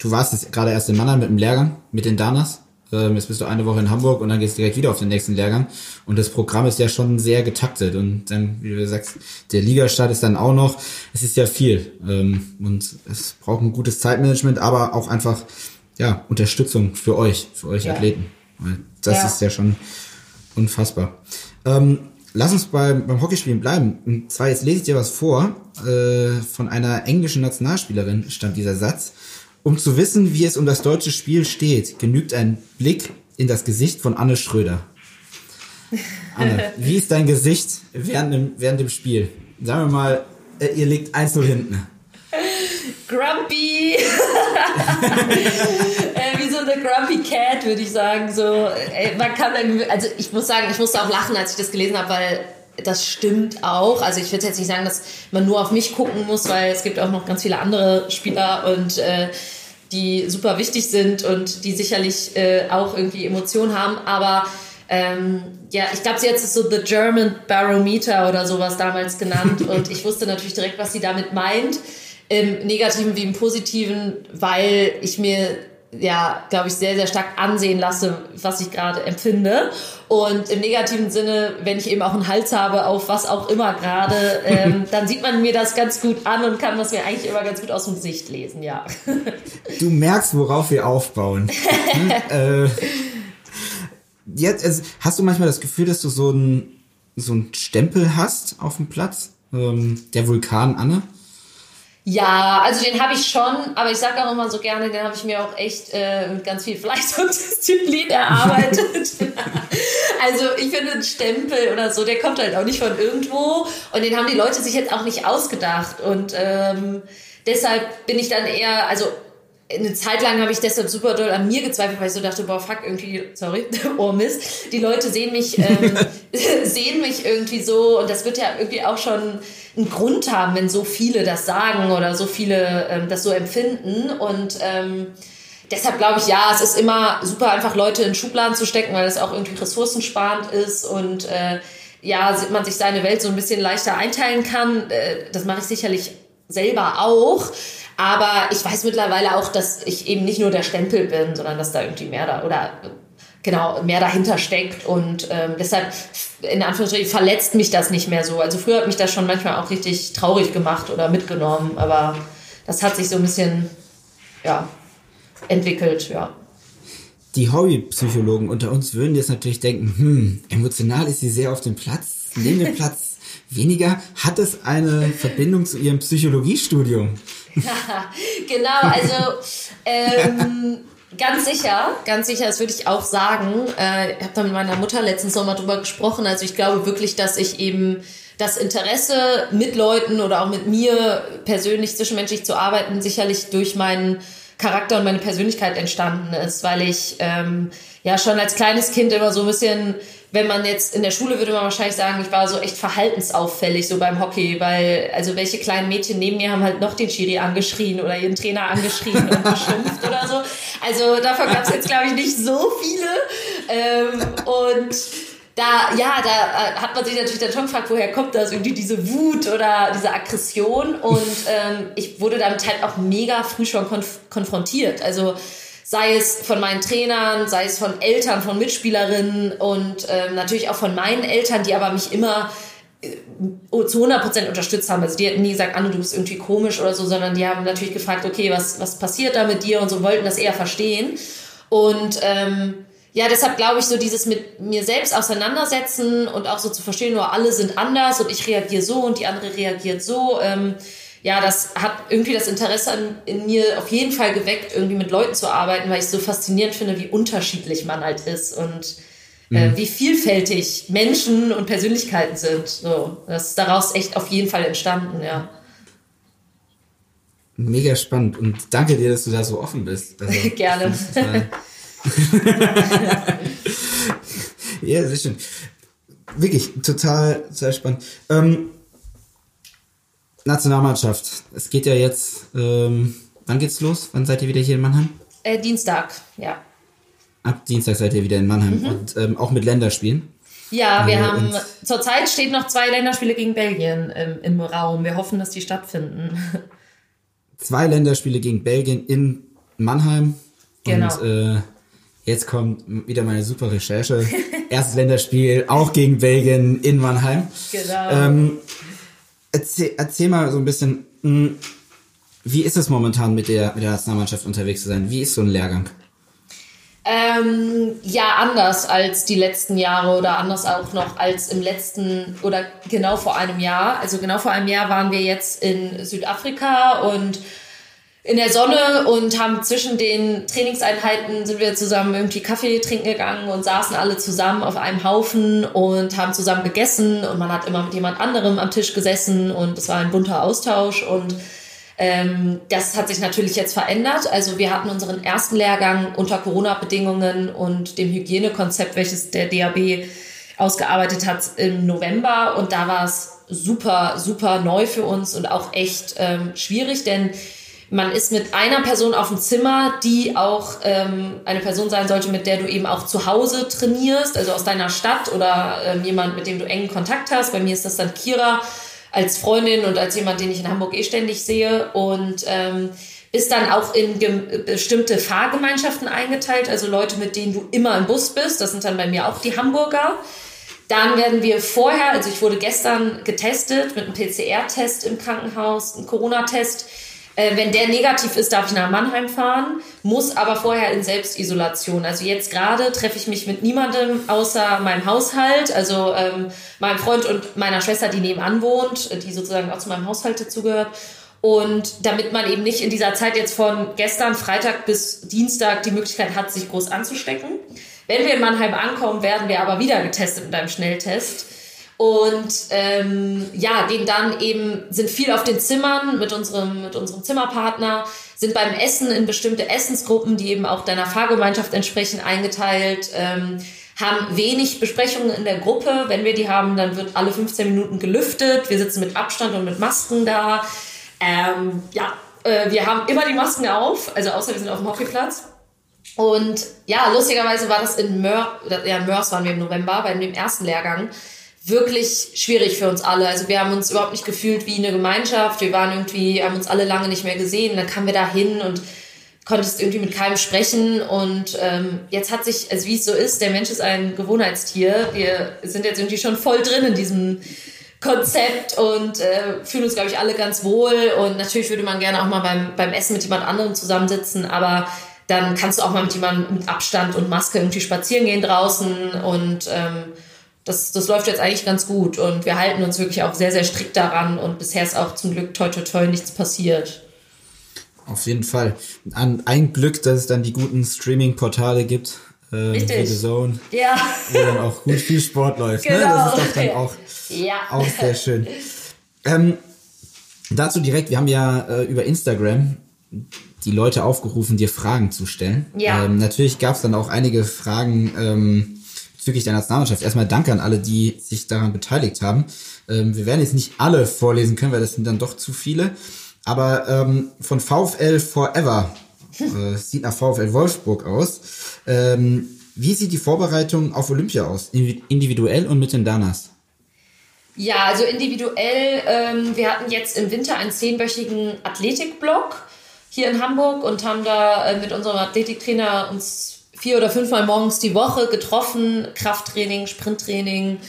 du warst jetzt gerade erst in Mannheim mit dem Lehrgang, mit den Danas. Ähm, jetzt bist du eine Woche in Hamburg und dann gehst du direkt wieder auf den nächsten Lehrgang. Und das Programm ist ja schon sehr getaktet. Und dann, wie du sagst, der Ligastart ist dann auch noch. Es ist ja viel. Ähm, und es braucht ein gutes Zeitmanagement, aber auch einfach, ja, Unterstützung für euch, für euch Ja. Athleten. Weil das Ja. ist ja schon unfassbar. Ähm, lass uns beim, beim Hockeyspielen bleiben. Und zwar jetzt lese ich dir was vor. Äh, von einer englischen Nationalspielerin stammt dieser Satz. Um zu wissen, wie es um das deutsche Spiel steht, genügt ein Blick in das Gesicht von Anne Schröder. Anne, wie ist dein Gesicht während dem, während dem Spiel? Sagen wir mal, äh, ihr liegt 1-0 hinten. Grumpy! äh, wie so eine Grumpy Cat, würde ich sagen. So, ey, man kann irgendwie, also ich muss sagen, ich musste auch lachen, als ich das gelesen habe, weil das stimmt auch. Also ich würde jetzt nicht sagen, dass man nur auf mich gucken muss, weil es gibt auch noch ganz viele andere Spieler und äh, die super wichtig sind und die sicherlich äh, auch irgendwie Emotionen haben. Aber ähm, ja, ich glaube, sie hat es so The German Barometer oder sowas damals genannt und ich wusste natürlich direkt, was sie damit meint. Im Negativen wie im Positiven, weil ich mir ja, glaube ich, sehr, sehr stark ansehen lasse, was ich gerade empfinde. Und im negativen Sinne, wenn ich eben auch einen Hals habe auf was auch immer gerade, ähm, dann sieht man mir das ganz gut an und kann das mir eigentlich immer ganz gut aus dem Gesicht lesen, ja. Du merkst, worauf wir aufbauen. Hm? äh, jetzt, also, hast du manchmal das Gefühl, dass du so einen so einen Stempel hast auf dem Platz? Ähm, der Vulkan Anne? Ja, also den habe ich schon, aber ich sage auch immer so gerne, den habe ich mir auch echt äh, mit ganz viel Fleiß und Disziplin erarbeitet. Also ich finde, ein Stempel oder so, der kommt halt auch nicht von irgendwo. Und den haben die Leute sich jetzt auch nicht ausgedacht. Und ähm, deshalb bin ich dann eher, also eine Zeit lang habe ich deshalb super doll an mir gezweifelt, weil ich so dachte, boah, fuck, irgendwie, sorry, oh Mist, die Leute sehen mich, ähm, sehen mich irgendwie so und das wird ja irgendwie auch schon einen Grund haben, wenn so viele das sagen oder so viele ähm, das so empfinden und ähm, deshalb glaube ich, ja, es ist immer super einfach, Leute in Schubladen zu stecken, weil das auch irgendwie ressourcensparend ist und äh, ja, man sich seine Welt so ein bisschen leichter einteilen kann. Äh, das mache ich sicherlich selber auch. Aber ich weiß mittlerweile auch, dass ich eben nicht nur der Stempel bin, sondern dass da irgendwie mehr da oder genau mehr dahinter steckt und ähm, deshalb in Anführungsstrichen verletzt mich das nicht mehr so. Also früher hat mich das schon manchmal auch richtig traurig gemacht oder mitgenommen, aber das hat sich so ein bisschen ja entwickelt, ja. Die Hobbypsychologen unter uns würden jetzt natürlich denken, hm, emotional ist sie sehr auf dem Platz, neben dem Platz weniger. Hat es eine Verbindung zu ihrem Psychologiestudium? genau, also ähm, ganz sicher, ganz sicher, das würde ich auch sagen. Äh, ich habe da mit meiner Mutter letztens nochmal drüber gesprochen. Also ich glaube wirklich, dass ich eben das Interesse mit Leuten oder auch mit mir persönlich zwischenmenschlich zu arbeiten sicherlich durch meinen Charakter und meine Persönlichkeit entstanden ist, weil ich ähm, ja schon als kleines Kind immer so ein bisschen wenn man jetzt in der Schule würde man wahrscheinlich sagen, ich war so echt verhaltensauffällig so beim Hockey, weil also welche kleinen Mädchen neben mir haben halt noch den Schiri angeschrien oder ihren Trainer angeschrien und beschimpft oder so. Also davon gab es jetzt glaube ich nicht so viele ähm, und da, ja, da äh, hat man sich natürlich dann schon gefragt, woher kommt das, irgendwie diese Wut oder diese Aggression und ähm, ich wurde damit halt auch mega früh schon konf konfrontiert. Also sei es von meinen Trainern, sei es von Eltern, von Mitspielerinnen und ähm, natürlich auch von meinen Eltern, die aber mich immer äh, zu 100% unterstützt haben. Also die hätten nie gesagt, Anne, du bist irgendwie komisch oder so, sondern die haben natürlich gefragt, okay, was, was passiert da mit dir und so, wollten das eher verstehen. Und ähm, ja, deshalb glaube ich, so dieses mit mir selbst auseinandersetzen und auch so zu verstehen, nur alle sind anders und ich reagiere so und die andere reagiert so. Ähm, ja, das hat irgendwie das Interesse an, in mir auf jeden Fall geweckt, irgendwie mit Leuten zu arbeiten, weil ich es so faszinierend finde, wie unterschiedlich man halt ist und äh, mhm. wie vielfältig Menschen und Persönlichkeiten sind. So, das ist daraus echt auf jeden Fall entstanden, ja. Mega spannend und danke dir, dass du da so offen bist. Also, Gerne. ja, sehr schön. Wirklich, total, sehr spannend. Ähm, Nationalmannschaft. Es geht ja jetzt, ähm, wann geht's los? Wann seid ihr wieder hier in Mannheim? Äh, Dienstag, ja. Ab Dienstag seid ihr wieder in Mannheim mhm. und ähm, auch mit Länderspielen. Ja, wir äh, haben zurzeit steht noch zwei Länderspiele gegen Belgien im, im Raum. Wir hoffen, dass die stattfinden. Zwei Länderspiele gegen Belgien in Mannheim. Genau. Und äh, jetzt kommt wieder meine super Recherche. Erstes Länderspiel auch gegen Belgien in Mannheim. Genau. Ähm, erzähl, erzähl mal so ein bisschen, hm, wie ist es momentan mit der, mit der Nationalmannschaft unterwegs zu sein? Wie ist so ein Lehrgang? Ähm, ja, anders als die letzten Jahre oder anders auch noch als im letzten oder genau vor einem Jahr. Also genau vor einem Jahr waren wir jetzt in Südafrika und in der Sonne und haben zwischen den Trainingseinheiten sind wir zusammen irgendwie Kaffee trinken gegangen und saßen alle zusammen auf einem Haufen und haben zusammen gegessen. Und man hat immer mit jemand anderem am Tisch gesessen und es war ein bunter Austausch. Und ähm, das hat sich natürlich jetzt verändert. Also wir hatten unseren ersten Lehrgang unter Corona-Bedingungen und dem Hygienekonzept, welches der DAB ausgearbeitet hat im November. Und da war es super, super neu für uns und auch echt ähm, schwierig, denn man ist mit einer Person auf dem Zimmer, die auch ähm, eine Person sein sollte, mit der du eben auch zu Hause trainierst, also aus deiner Stadt oder ähm, jemand, mit dem du engen Kontakt hast. Bei mir ist das dann Kira als Freundin und als jemand, den ich in Hamburg eh ständig sehe und ähm, ist dann auch in bestimmte Fahrgemeinschaften eingeteilt, also Leute, mit denen du immer im Bus bist. Das sind dann bei mir auch die Hamburger. Dann werden wir vorher, also ich wurde gestern getestet mit einem PCR-Test im Krankenhaus, einem Corona-Test äh, wenn der negativ ist, darf ich nach Mannheim fahren, muss aber vorher in Selbstisolation. Also jetzt gerade treffe ich mich mit niemandem außer meinem Haushalt, also ähm, meinem Freund und meiner Schwester, die nebenan wohnt, die sozusagen auch zu meinem Haushalt dazugehört. Und damit man eben nicht in dieser Zeit jetzt von gestern Freitag bis Dienstag die Möglichkeit hat, sich groß anzustecken, Wenn wir in Mannheim ankommen, werden wir aber wieder getestet mit einem Schnelltest. Und ähm, ja, gehen dann eben, sind viel auf den Zimmern mit unserem, mit unserem Zimmerpartner, sind beim Essen in bestimmte Essensgruppen, die eben auch deiner Fahrgemeinschaft entsprechend eingeteilt, ähm, haben wenig Besprechungen in der Gruppe. Wenn wir die haben, dann wird alle 15 Minuten gelüftet. Wir sitzen mit Abstand und mit Masken da. Ähm, ja, äh, wir haben immer die Masken auf, also außer wir sind auf dem Hockeyplatz. Und ja, lustigerweise war das in Mörs, ja, Mörs waren wir im November, bei dem ersten Lehrgang, wirklich schwierig für uns alle. Also wir haben uns überhaupt nicht gefühlt wie eine Gemeinschaft. Wir waren irgendwie, haben uns alle lange nicht mehr gesehen. Dann kamen wir da hin und konntest irgendwie mit keinem sprechen. Und ähm, jetzt hat sich, also wie es so ist, der Mensch ist ein Gewohnheitstier. Wir sind jetzt irgendwie schon voll drin in diesem Konzept und äh, fühlen uns, glaube ich, alle ganz wohl. Und natürlich würde man gerne auch mal beim, beim Essen mit jemand anderem zusammensitzen, aber dann kannst du auch mal mit jemandem mit Abstand und Maske irgendwie spazieren gehen draußen und ähm, das, das läuft jetzt eigentlich ganz gut und wir halten uns wirklich auch sehr, sehr strikt daran und bisher ist auch zum Glück toi toi toi nichts passiert. Auf jeden Fall. An ein Glück, dass es dann die guten Streaming-Portale gibt. Äh, Richtig. The Zone, Ja. wo dann auch gut viel Sport läuft. Ne? Genau. Das ist doch dann auch, Ja. auch sehr schön. Ähm, dazu direkt, wir haben ja äh, über Instagram die Leute aufgerufen, dir Fragen zu stellen. Ja. Ähm, natürlich gab es dann auch einige Fragen ähm, bezüglich der Nationalmannschaft. Erstmal danke an alle, die sich daran beteiligt haben. Ähm, wir werden jetzt nicht alle vorlesen können, weil das sind dann doch zu viele. Aber ähm, von VfL Forever, äh, sieht nach VfL Wolfsburg aus. Ähm, wie sieht die Vorbereitung auf Olympia aus? Indivi- Individuell und mit den Danas? Ja, also individuell, ähm, wir hatten jetzt im Winter einen zehnwöchigen Athletikblock hier in Hamburg und haben da äh, mit unserem Athletiktrainer uns vier oder fünfmal morgens die Woche getroffen, Krafttraining, Sprinttraining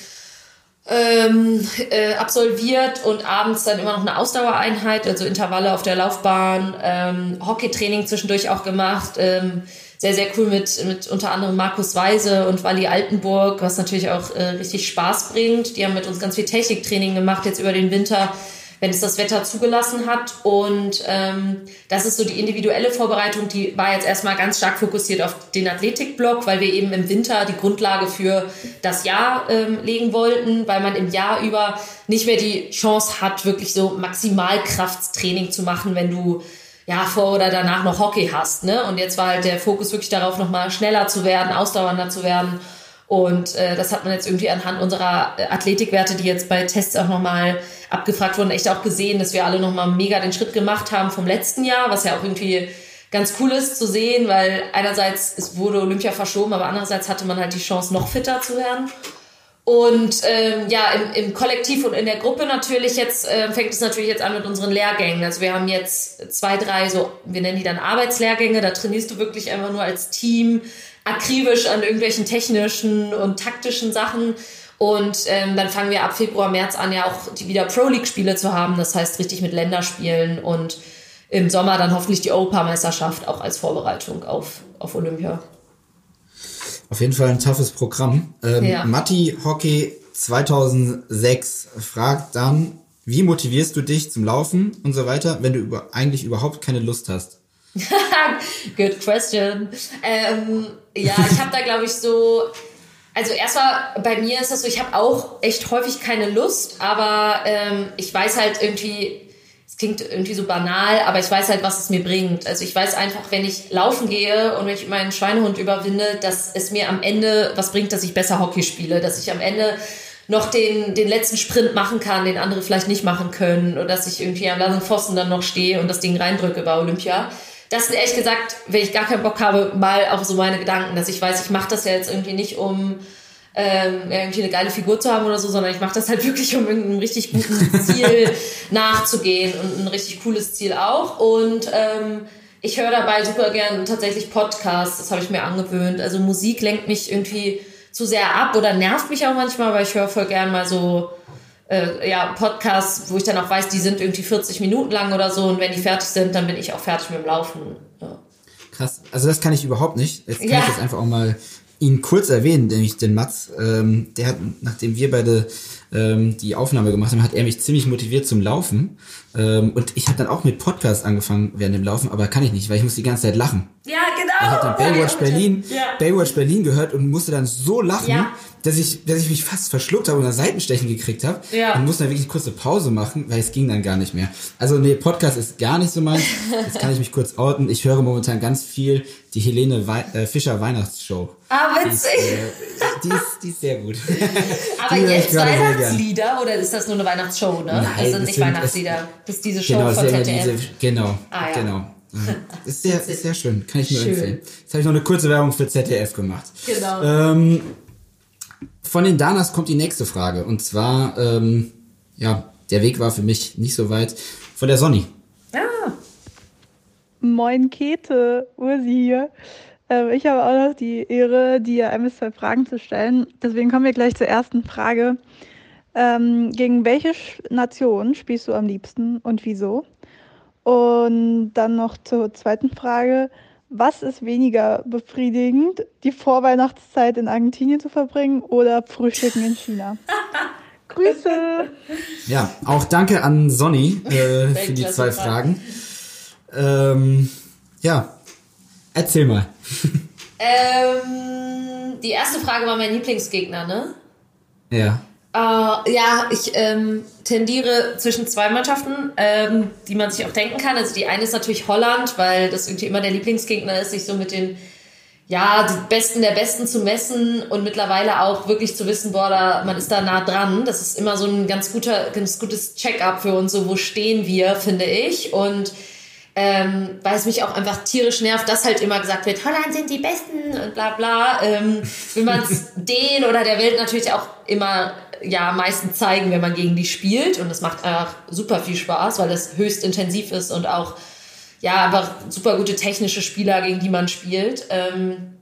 ähm, äh, absolviert und abends dann immer noch eine Ausdauereinheit, also Intervalle auf der Laufbahn, ähm, Hockeytraining zwischendurch auch gemacht. Ähm, sehr, sehr cool mit, mit unter anderem Markus Weise und Wally Altenburg, was natürlich auch äh, richtig Spaß bringt. Die haben mit uns ganz viel Techniktraining gemacht jetzt über den Winter, wenn es das Wetter zugelassen hat. Und ähm, das ist so die individuelle Vorbereitung, die war jetzt erstmal ganz stark fokussiert auf den Athletikblock, weil wir eben im Winter die Grundlage für das Jahr ähm, legen wollten, weil man im Jahr über nicht mehr die Chance hat, wirklich so Maximalkrafttraining zu machen, wenn du ja vor oder danach noch Hockey hast. Ne? Und jetzt war halt der Fokus wirklich darauf, nochmal schneller zu werden, ausdauernder zu werden. Und äh, das hat man jetzt irgendwie anhand unserer äh, Athletikwerte, die jetzt bei Tests auch nochmal abgefragt wurden, echt auch gesehen, dass wir alle nochmal mega den Schritt gemacht haben vom letzten Jahr, was ja auch irgendwie ganz cool ist zu sehen, weil einerseits es wurde Olympia verschoben, aber andererseits hatte man halt die Chance, noch fitter zu werden. Und ähm, ja, im, im Kollektiv und in der Gruppe natürlich jetzt äh, fängt es natürlich jetzt an mit unseren Lehrgängen. Also wir haben jetzt zwei, drei so, wir nennen die dann Arbeitslehrgänge. Da trainierst du wirklich einfach nur als Team akribisch an irgendwelchen technischen und taktischen Sachen. Und ähm, dann fangen wir ab Februar, März an, ja auch die wieder Pro League-Spiele zu haben. Das heißt richtig mit Länderspielen und im Sommer dann hoffentlich die Europameisterschaft auch als Vorbereitung auf, auf Olympia. Auf jeden Fall ein toughes Programm. Ähm, Ja. Matti Hockey 2006 fragt dann, wie motivierst du dich zum Laufen und so weiter, wenn du über, eigentlich überhaupt keine Lust hast? Good question. Ähm, ja, ich habe da glaube ich so, also erstmal bei mir ist das so, ich habe auch echt häufig keine Lust, aber ähm, ich weiß halt irgendwie, es klingt irgendwie so banal, aber ich weiß halt, was es mir bringt. Also ich weiß einfach, wenn ich laufen gehe und wenn ich meinen Schweinehund überwinde, dass es mir am Ende was bringt, dass ich besser Hockey spiele, dass ich am Ende noch den, den letzten Sprint machen kann, den andere vielleicht nicht machen können oder dass ich irgendwie am langen Pfosten dann noch stehe und das Ding reindrücke bei Olympia. Das sind ehrlich gesagt, wenn ich gar keinen Bock habe, mal auch so meine Gedanken, dass ich weiß, ich mache das ja jetzt irgendwie nicht, um ähm, irgendwie eine geile Figur zu haben oder so, sondern ich mache das halt wirklich, um irgendeinem richtig guten Ziel nachzugehen und ein richtig cooles Ziel auch. Und ähm, ich höre dabei super gern tatsächlich Podcasts, das habe ich mir angewöhnt. Also Musik lenkt mich irgendwie zu sehr ab oder nervt mich auch manchmal, weil ich höre voll gern mal so äh, ja, Podcasts, wo ich dann auch weiß, die sind irgendwie 40 Minuten lang oder so und wenn die fertig sind, dann bin ich auch fertig mit dem Laufen. Ja. Krass. Also das kann ich überhaupt nicht. Jetzt kann Ja. ich jetzt einfach auch mal ihn kurz erwähnen, nämlich den Mats. Ähm, der hat, nachdem wir beide ähm, die Aufnahme gemacht haben, hat er mich ziemlich motiviert zum Laufen. Ähm, und ich habe dann auch mit Podcast angefangen während dem Laufen, aber kann ich nicht, weil ich muss die ganze Zeit lachen. Ja, genau. Ich habe dann Baywatch Berlin, Ja. Baywatch Berlin gehört und musste dann so lachen, Ja. dass ich, dass ich mich fast verschluckt habe und ein Seitenstechen gekriegt habe. Ja. Und musste dann wirklich kurze Pause machen, weil es ging dann gar nicht mehr. Also nee, Podcast ist gar nicht so meins. Jetzt kann ich mich kurz outen. Ich höre momentan ganz viel die Helene Wei äh, Fischer Weihnachtsshow. Ah, Die ist, witzig. äh, die, ist, die ist sehr gut. Aber jetzt. Weihnachtslieder oder ist das nur eine Weihnachtsshow, ne? Nein, das sind nicht Weihnachtslieder. Das ist diese Show Genau, das von ZDF. diese, genau, Ah, ja. genau. Ja. Ist sehr, ist sehr schön, kann ich nur Schön. empfehlen. Jetzt habe ich noch eine kurze Werbung für ZDF gemacht. Genau. Ähm, von den Danas kommt die nächste Frage. Und zwar, ähm, ja, der Weg war für mich nicht so weit. Von der Sonny. Ah, Moin Kete, Ursi hier. Ähm, ich habe auch noch die Ehre, dir ein bis zwei Fragen zu stellen. Deswegen kommen wir gleich zur ersten Frage. Ähm, gegen welche Nation spielst du am liebsten und wieso? Und dann noch zur zweiten Frage. Was ist weniger befriedigend, die Vorweihnachtszeit in Argentinien zu verbringen oder Frühstücken in China? Grüße! Ja, auch danke an Sonny äh, für die zwei Frage. Fragen. Ähm, ja, erzähl mal. ähm, die erste Frage war mein Lieblingsgegner, ne? Ja. Äh, ja, ich ähm, tendiere zwischen zwei Mannschaften, ähm, die man sich auch denken kann. Also die eine ist natürlich Holland, weil das irgendwie immer der Lieblingsgegner ist, sich so mit den ja, die Besten der Besten zu messen und mittlerweile auch wirklich zu wissen, boah, da, man ist da nah dran. Das ist immer so ein ganz guter, ganz gutes Check-up für uns, so wo stehen wir, finde ich. Und ähm, weil es mich auch einfach tierisch nervt, dass halt immer gesagt wird, Holland sind die Besten und bla bla. Ähm, will man es denen oder der Welt natürlich auch immer ja meistens zeigen, wenn man gegen die spielt. Und das macht einfach super viel Spaß, weil es höchst intensiv ist und auch ja einfach super gute technische Spieler, gegen die man spielt. Ähm,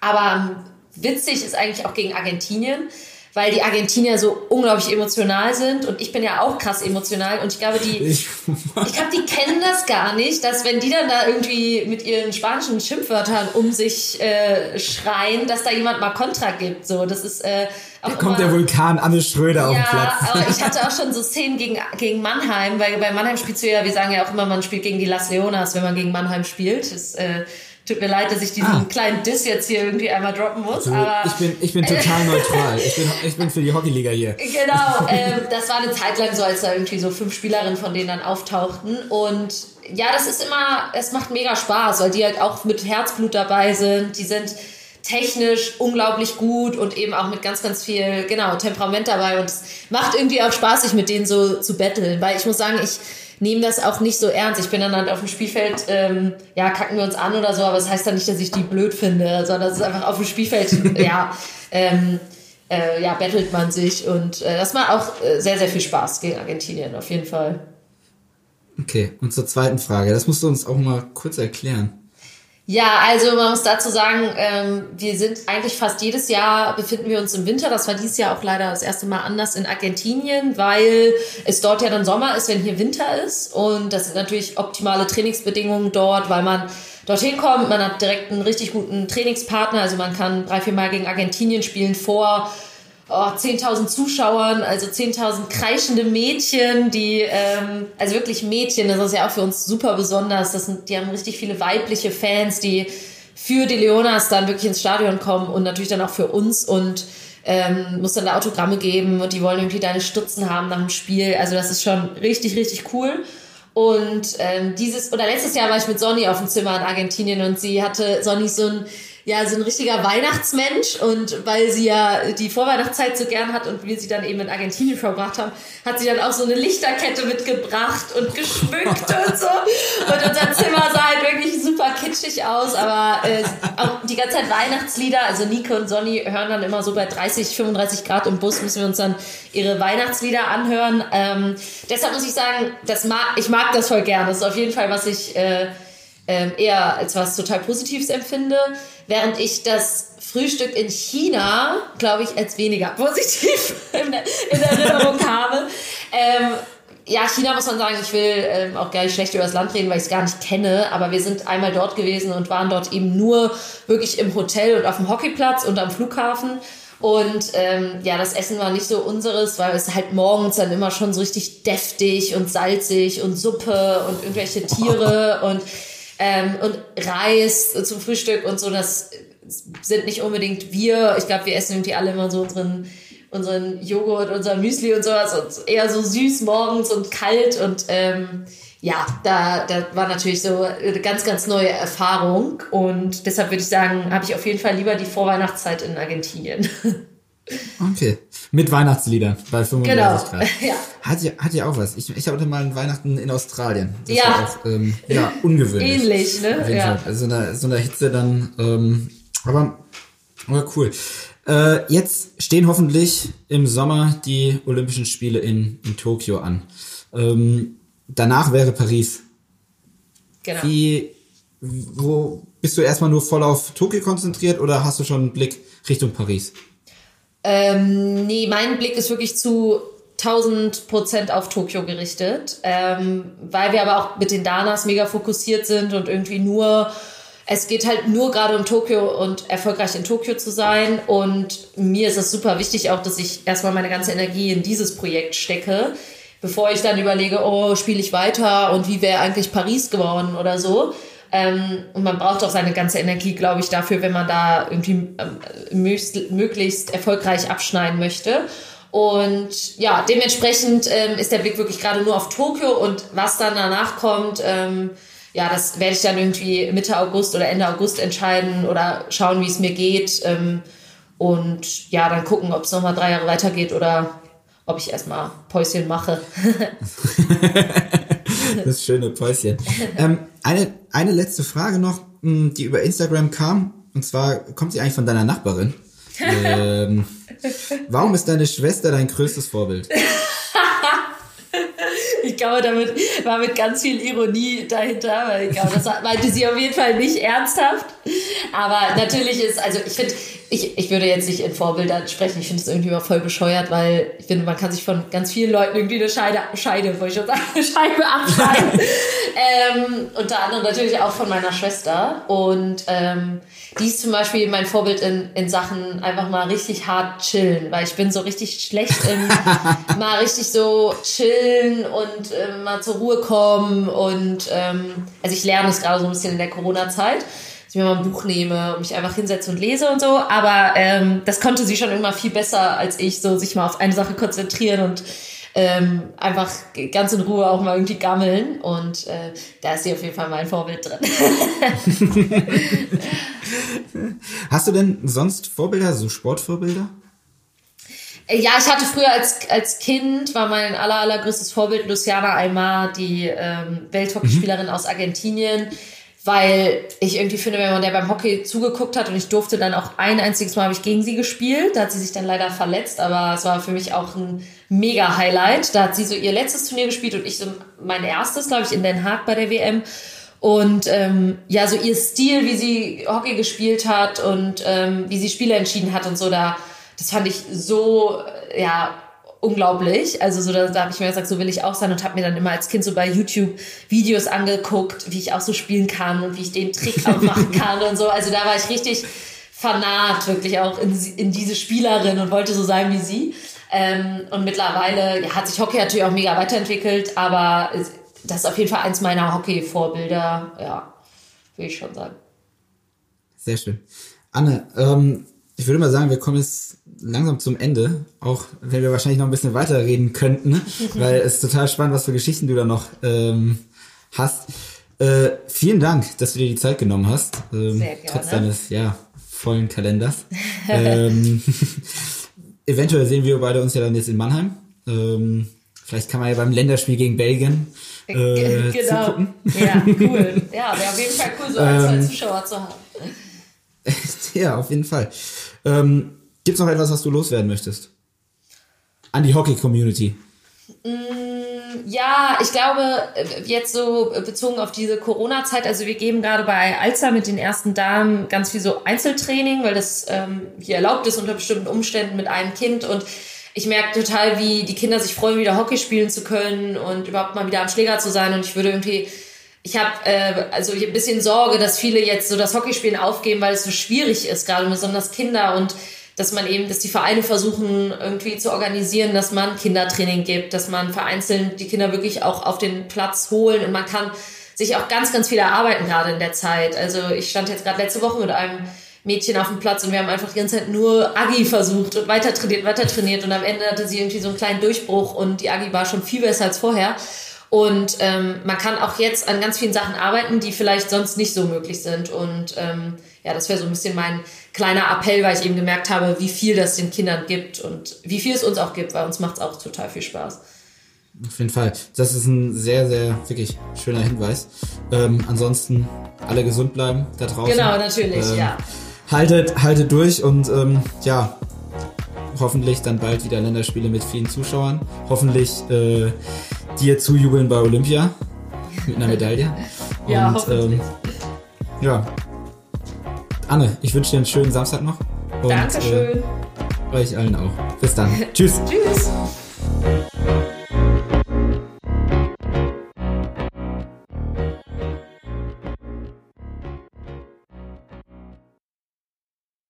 aber witzig ist eigentlich auch gegen Argentinien, weil die Argentinier so unglaublich emotional sind und ich bin ja auch krass emotional und ich glaube, die, Ich, ich glaube, die kennen das gar nicht, dass wenn die dann da irgendwie mit ihren spanischen Schimpfwörtern um sich äh, schreien, dass da jemand mal Kontra gibt. So, das ist äh, auch da kommt immer, der Vulkan Anne Schröder auf den ja, Platz. aber ich hatte auch schon so Szenen gegen, gegen Mannheim, weil bei Mannheim spielst du ja, wir sagen ja auch immer, man spielt gegen die Las Leonas, wenn man gegen Mannheim spielt. Das, äh, tut mir leid, dass ich diesen Ah. kleinen Diss jetzt hier irgendwie einmal droppen muss, Also, aber... ich bin, ich bin total neutral. Ich bin, ich bin für die Hockeyliga hier. Genau, ähm, das war eine Zeit lang so, als da irgendwie so fünf Spielerinnen von denen dann auftauchten. Und ja, das ist immer, es macht mega Spaß, weil die halt auch mit Herzblut dabei sind. Die sind technisch unglaublich gut und eben auch mit ganz, ganz viel, genau, Temperament dabei. Und es macht irgendwie auch Spaß, sich mit denen so zu betteln. Weil ich muss sagen, ich nehme das auch nicht so ernst. Ich bin dann halt auf dem Spielfeld, ähm, ja, kacken wir uns an oder so, aber das heißt dann nicht, dass ich die blöd finde, sondern es ist einfach auf dem Spielfeld, ja, ähm, äh, ja, battelt man sich und äh, das macht auch äh, sehr, sehr viel Spaß gegen Argentinien, auf jeden Fall. Okay, und zur zweiten Frage. Das musst du uns auch mal kurz erklären. Ja, also man muss dazu sagen, ähm, wir sind eigentlich fast jedes Jahr befinden wir uns im Winter. Das war dieses Jahr auch leider das erste Mal anders in Argentinien, weil es dort ja dann Sommer ist, wenn hier Winter ist. Und das sind natürlich optimale Trainingsbedingungen dort, weil man dorthin kommt. Man hat direkt einen richtig guten Trainingspartner. Also man kann drei, vier Mal gegen Argentinien spielen vor oh, 10.000 Zuschauern, also 10.000 kreischende Mädchen, die, ähm, also wirklich Mädchen, das ist ja auch für uns super besonders. Das sind, die haben richtig viele weibliche Fans, die für die Leonas dann wirklich ins Stadion kommen und natürlich dann auch für uns und ähm, muss dann da Autogramme geben und die wollen irgendwie deine Stutzen haben nach dem Spiel. Also das ist schon richtig, richtig cool. Und ähm, dieses, oder letztes Jahr war ich mit Sonny auf dem Zimmer in Argentinien und sie hatte, Sonny so ein, ja, so ein richtiger Weihnachtsmensch und weil sie ja die Vorweihnachtszeit so gern hat und wir sie dann eben in Argentinien verbracht haben, hat sie dann auch so eine Lichterkette mitgebracht und geschmückt und so. Und unser Zimmer sah halt wirklich super kitschig aus, aber äh, auch die ganze Zeit Weihnachtslieder, also Nico und Sonny hören dann immer so bei 30, 35 Grad im Bus, müssen wir uns dann ihre Weihnachtslieder anhören. Ähm, deshalb muss ich sagen, das mag, ich mag das voll gern. Das ist auf jeden Fall, was ich äh, ähm, eher als was total Positives empfinde, während ich das Frühstück in China, glaube ich, als weniger positiv in, in Erinnerung habe. Ähm, ja, China muss man sagen, ich will ähm, auch gar nicht schlecht über das Land reden, weil ich es gar nicht kenne, aber wir sind einmal dort gewesen und waren dort eben nur wirklich im Hotel und auf dem Hockeyplatz und am Flughafen. Und ähm, ja, das Essen war nicht so unseres, weil es halt morgens dann immer schon so richtig deftig und salzig und Suppe und irgendwelche Tiere und Ähm, und Reis zum Frühstück und so, das sind nicht unbedingt wir. Ich glaube, wir essen irgendwie alle immer so unseren unseren Joghurt, unser Müsli und sowas und eher so süß morgens und kalt und ähm, ja, da, da war natürlich so eine ganz, ganz neue Erfahrung und deshalb würde ich sagen, habe ich auf jeden Fall lieber die Vorweihnachtszeit in Argentinien. Okay. Mit Weihnachtsliedern bei 35 Genau. Grad. Ja. Hat ja, hat ja auch was. Ich, ich hatte mal ein Weihnachten in Australien. Das Ja. war auch, ähm, ja, ungewöhnlich. Ähnlich, ne? Ja. Fall. Also so eine, so eine Hitze dann, ähm, aber, aber cool. Äh, jetzt stehen hoffentlich im Sommer die Olympischen Spiele in, in Tokio an. Ähm, danach wäre Paris. Genau. Wie, wo, bist du erstmal nur voll auf Tokio konzentriert oder hast du schon einen Blick Richtung Paris? Ähm, nee, mein Blick ist wirklich zu 1000 Prozent auf Tokio gerichtet, ähm, weil wir aber auch mit den Danas mega fokussiert sind und irgendwie nur, es geht halt nur gerade um Tokio und erfolgreich in Tokio zu sein und mir ist es super wichtig auch, dass ich erstmal meine ganze Energie in dieses Projekt stecke, bevor ich dann überlege, oh, spiele ich weiter und wie wäre eigentlich Paris geworden oder so. Ähm, und man braucht auch seine ganze Energie, glaube ich, dafür, wenn man da irgendwie ähm, möglichst, erfolgreich abschneiden möchte. Und ja, dementsprechend ähm, ist der Blick wirklich gerade nur auf Tokio und was dann danach kommt, ähm, ja, das werde ich dann irgendwie Mitte August oder Ende August entscheiden oder schauen, wie es mir geht. Ähm, und ja, dann gucken, ob es nochmal drei Jahre weitergeht oder ob ich erstmal Päuschen mache. Das schöne Päuschen. ähm, eine, eine letzte Frage noch, mh, die über Instagram kam. Und zwar kommt sie eigentlich von deiner Nachbarin. ähm, warum ist deine Schwester dein größtes Vorbild? Ich glaube, damit war mit ganz viel Ironie dahinter, weil ich glaube, das meinte sie auf jeden Fall nicht ernsthaft. Aber natürlich ist, also ich finde, ich, ich würde jetzt nicht in Vorbildern sprechen. Ich finde es irgendwie immer voll bescheuert, weil ich finde, man kann sich von ganz vielen Leuten irgendwie eine Scheide, Scheide, wollte ich schon sagen, Scheibe abschneiden. ähm, unter anderem natürlich auch von meiner Schwester. Und ähm, die ist zum Beispiel mein Vorbild in, in Sachen einfach mal richtig hart chillen, weil ich bin so richtig schlecht im mal richtig so chillen und ähm, mal zur Ruhe kommen und ähm, also ich lerne es gerade so ein bisschen in der Corona-Zeit, dass ich mir mal ein Buch nehme und mich einfach hinsetze und lese und so, aber ähm, das konnte sie schon immer viel besser als ich, so sich mal auf eine Sache konzentrieren und ähm, einfach ganz in Ruhe auch mal irgendwie gammeln und äh, da ist sie auf jeden Fall mein Vorbild drin. Hast du denn sonst Vorbilder, so Sportvorbilder? Äh, Ja, ich hatte früher als, als Kind, war mein aller, allergrößtes Vorbild Luciana Aymar, die ähm, Welthockeyspielerin aus Argentinien, weil ich irgendwie finde, wenn man der beim Hockey zugeguckt hat und ich durfte dann auch ein einziges Mal habe ich gegen sie gespielt, da hat sie sich dann leider verletzt, aber es war für mich auch ein mega Highlight. Da hat sie so ihr letztes Turnier gespielt und ich so mein erstes, glaube ich, in Den Haag bei der WM. Und ähm, ja, so ihr Stil, wie sie Hockey gespielt hat und ähm, wie sie Spiele entschieden hat und so, da das fand ich so, ja, unglaublich. Also so, da, da habe ich mir gesagt, so will ich auch sein und habe mir dann immer als Kind so bei YouTube Videos angeguckt, wie ich auch so spielen kann und wie ich den Trick auch machen kann und so. Also da war ich richtig fanat wirklich auch in, in diese Spielerin und wollte so sein wie sie. Ähm, und mittlerweile ja, hat sich Hockey natürlich auch mega weiterentwickelt, aber das ist auf jeden Fall eins meiner Hockey-Vorbilder, ja, will ich schon sagen. Sehr schön. Anne, ähm, ich würde mal sagen, wir kommen jetzt langsam zum Ende, auch wenn wir wahrscheinlich noch ein bisschen weiterreden könnten, weil es ist total spannend, was für Geschichten du da noch ähm, hast. Äh, vielen Dank, dass du dir die Zeit genommen hast, ähm, Sehr gerne. trotz deines ja, vollen Kalenders. ähm, eventuell sehen wir beide uns ja dann jetzt in Mannheim. Ähm, vielleicht kann man ja beim Länderspiel gegen Belgien äh, genau. zugucken. Ja, cool. Ja, wäre auf jeden Fall cool, so ein, zwei Ähm, Zuschauer zu haben. Ja, auf jeden Fall. Ähm, Gibt es noch etwas, was du loswerden möchtest? An die Hockey-Community. Ja, ich glaube, äh, jetzt so bezogen auf diese Corona-Zeit, also wir geben gerade bei Alza mit den ersten Damen ganz viel so Einzeltraining, weil das ähm, hier erlaubt ist unter bestimmten Umständen mit einem Kind und ich merke total, wie die Kinder sich freuen, wieder Hockey spielen zu können und überhaupt mal wieder am Schläger zu sein und ich würde irgendwie ich habe äh, also hier ein bisschen Sorge, dass viele jetzt so das Hockeyspielen aufgeben, weil es so schwierig ist, gerade besonders Kinder und dass man eben, dass die Vereine versuchen irgendwie zu organisieren, dass man Kindertraining gibt, dass man vereinzelt die Kinder wirklich auch auf den Platz holen und man kann sich auch ganz, ganz viel erarbeiten gerade in der Zeit. Also ich stand jetzt gerade letzte Woche mit einem Mädchen auf dem Platz und wir haben einfach die ganze Zeit nur Agi versucht und weiter trainiert, weiter trainiert und am Ende hatte sie irgendwie so einen kleinen Durchbruch und die Agi war schon viel besser als vorher. Und ähm, man kann auch jetzt an ganz vielen Sachen arbeiten, die vielleicht sonst nicht so möglich sind. Und ähm, ja, das wäre so ein bisschen mein kleiner Appell, weil ich eben gemerkt habe, wie viel das den Kindern gibt und wie viel es uns auch gibt, weil uns macht es auch total viel Spaß. Auf jeden Fall. Das ist ein sehr, sehr wirklich schöner Hinweis. Ähm, ansonsten alle gesund bleiben da draußen. Genau, natürlich, ähm, ja. Haltet, haltet durch und ähm, ja, hoffentlich dann bald wieder Länderspiele mit vielen Zuschauern. Hoffentlich äh, dir zujubeln bei Olympia mit einer Medaille. ja, und, hoffentlich. Ähm, ja. Anne, ich wünsche dir einen schönen Samstag noch. Und, Dankeschön. Äh, euch allen auch. Bis dann. Tschüss. Tschüss.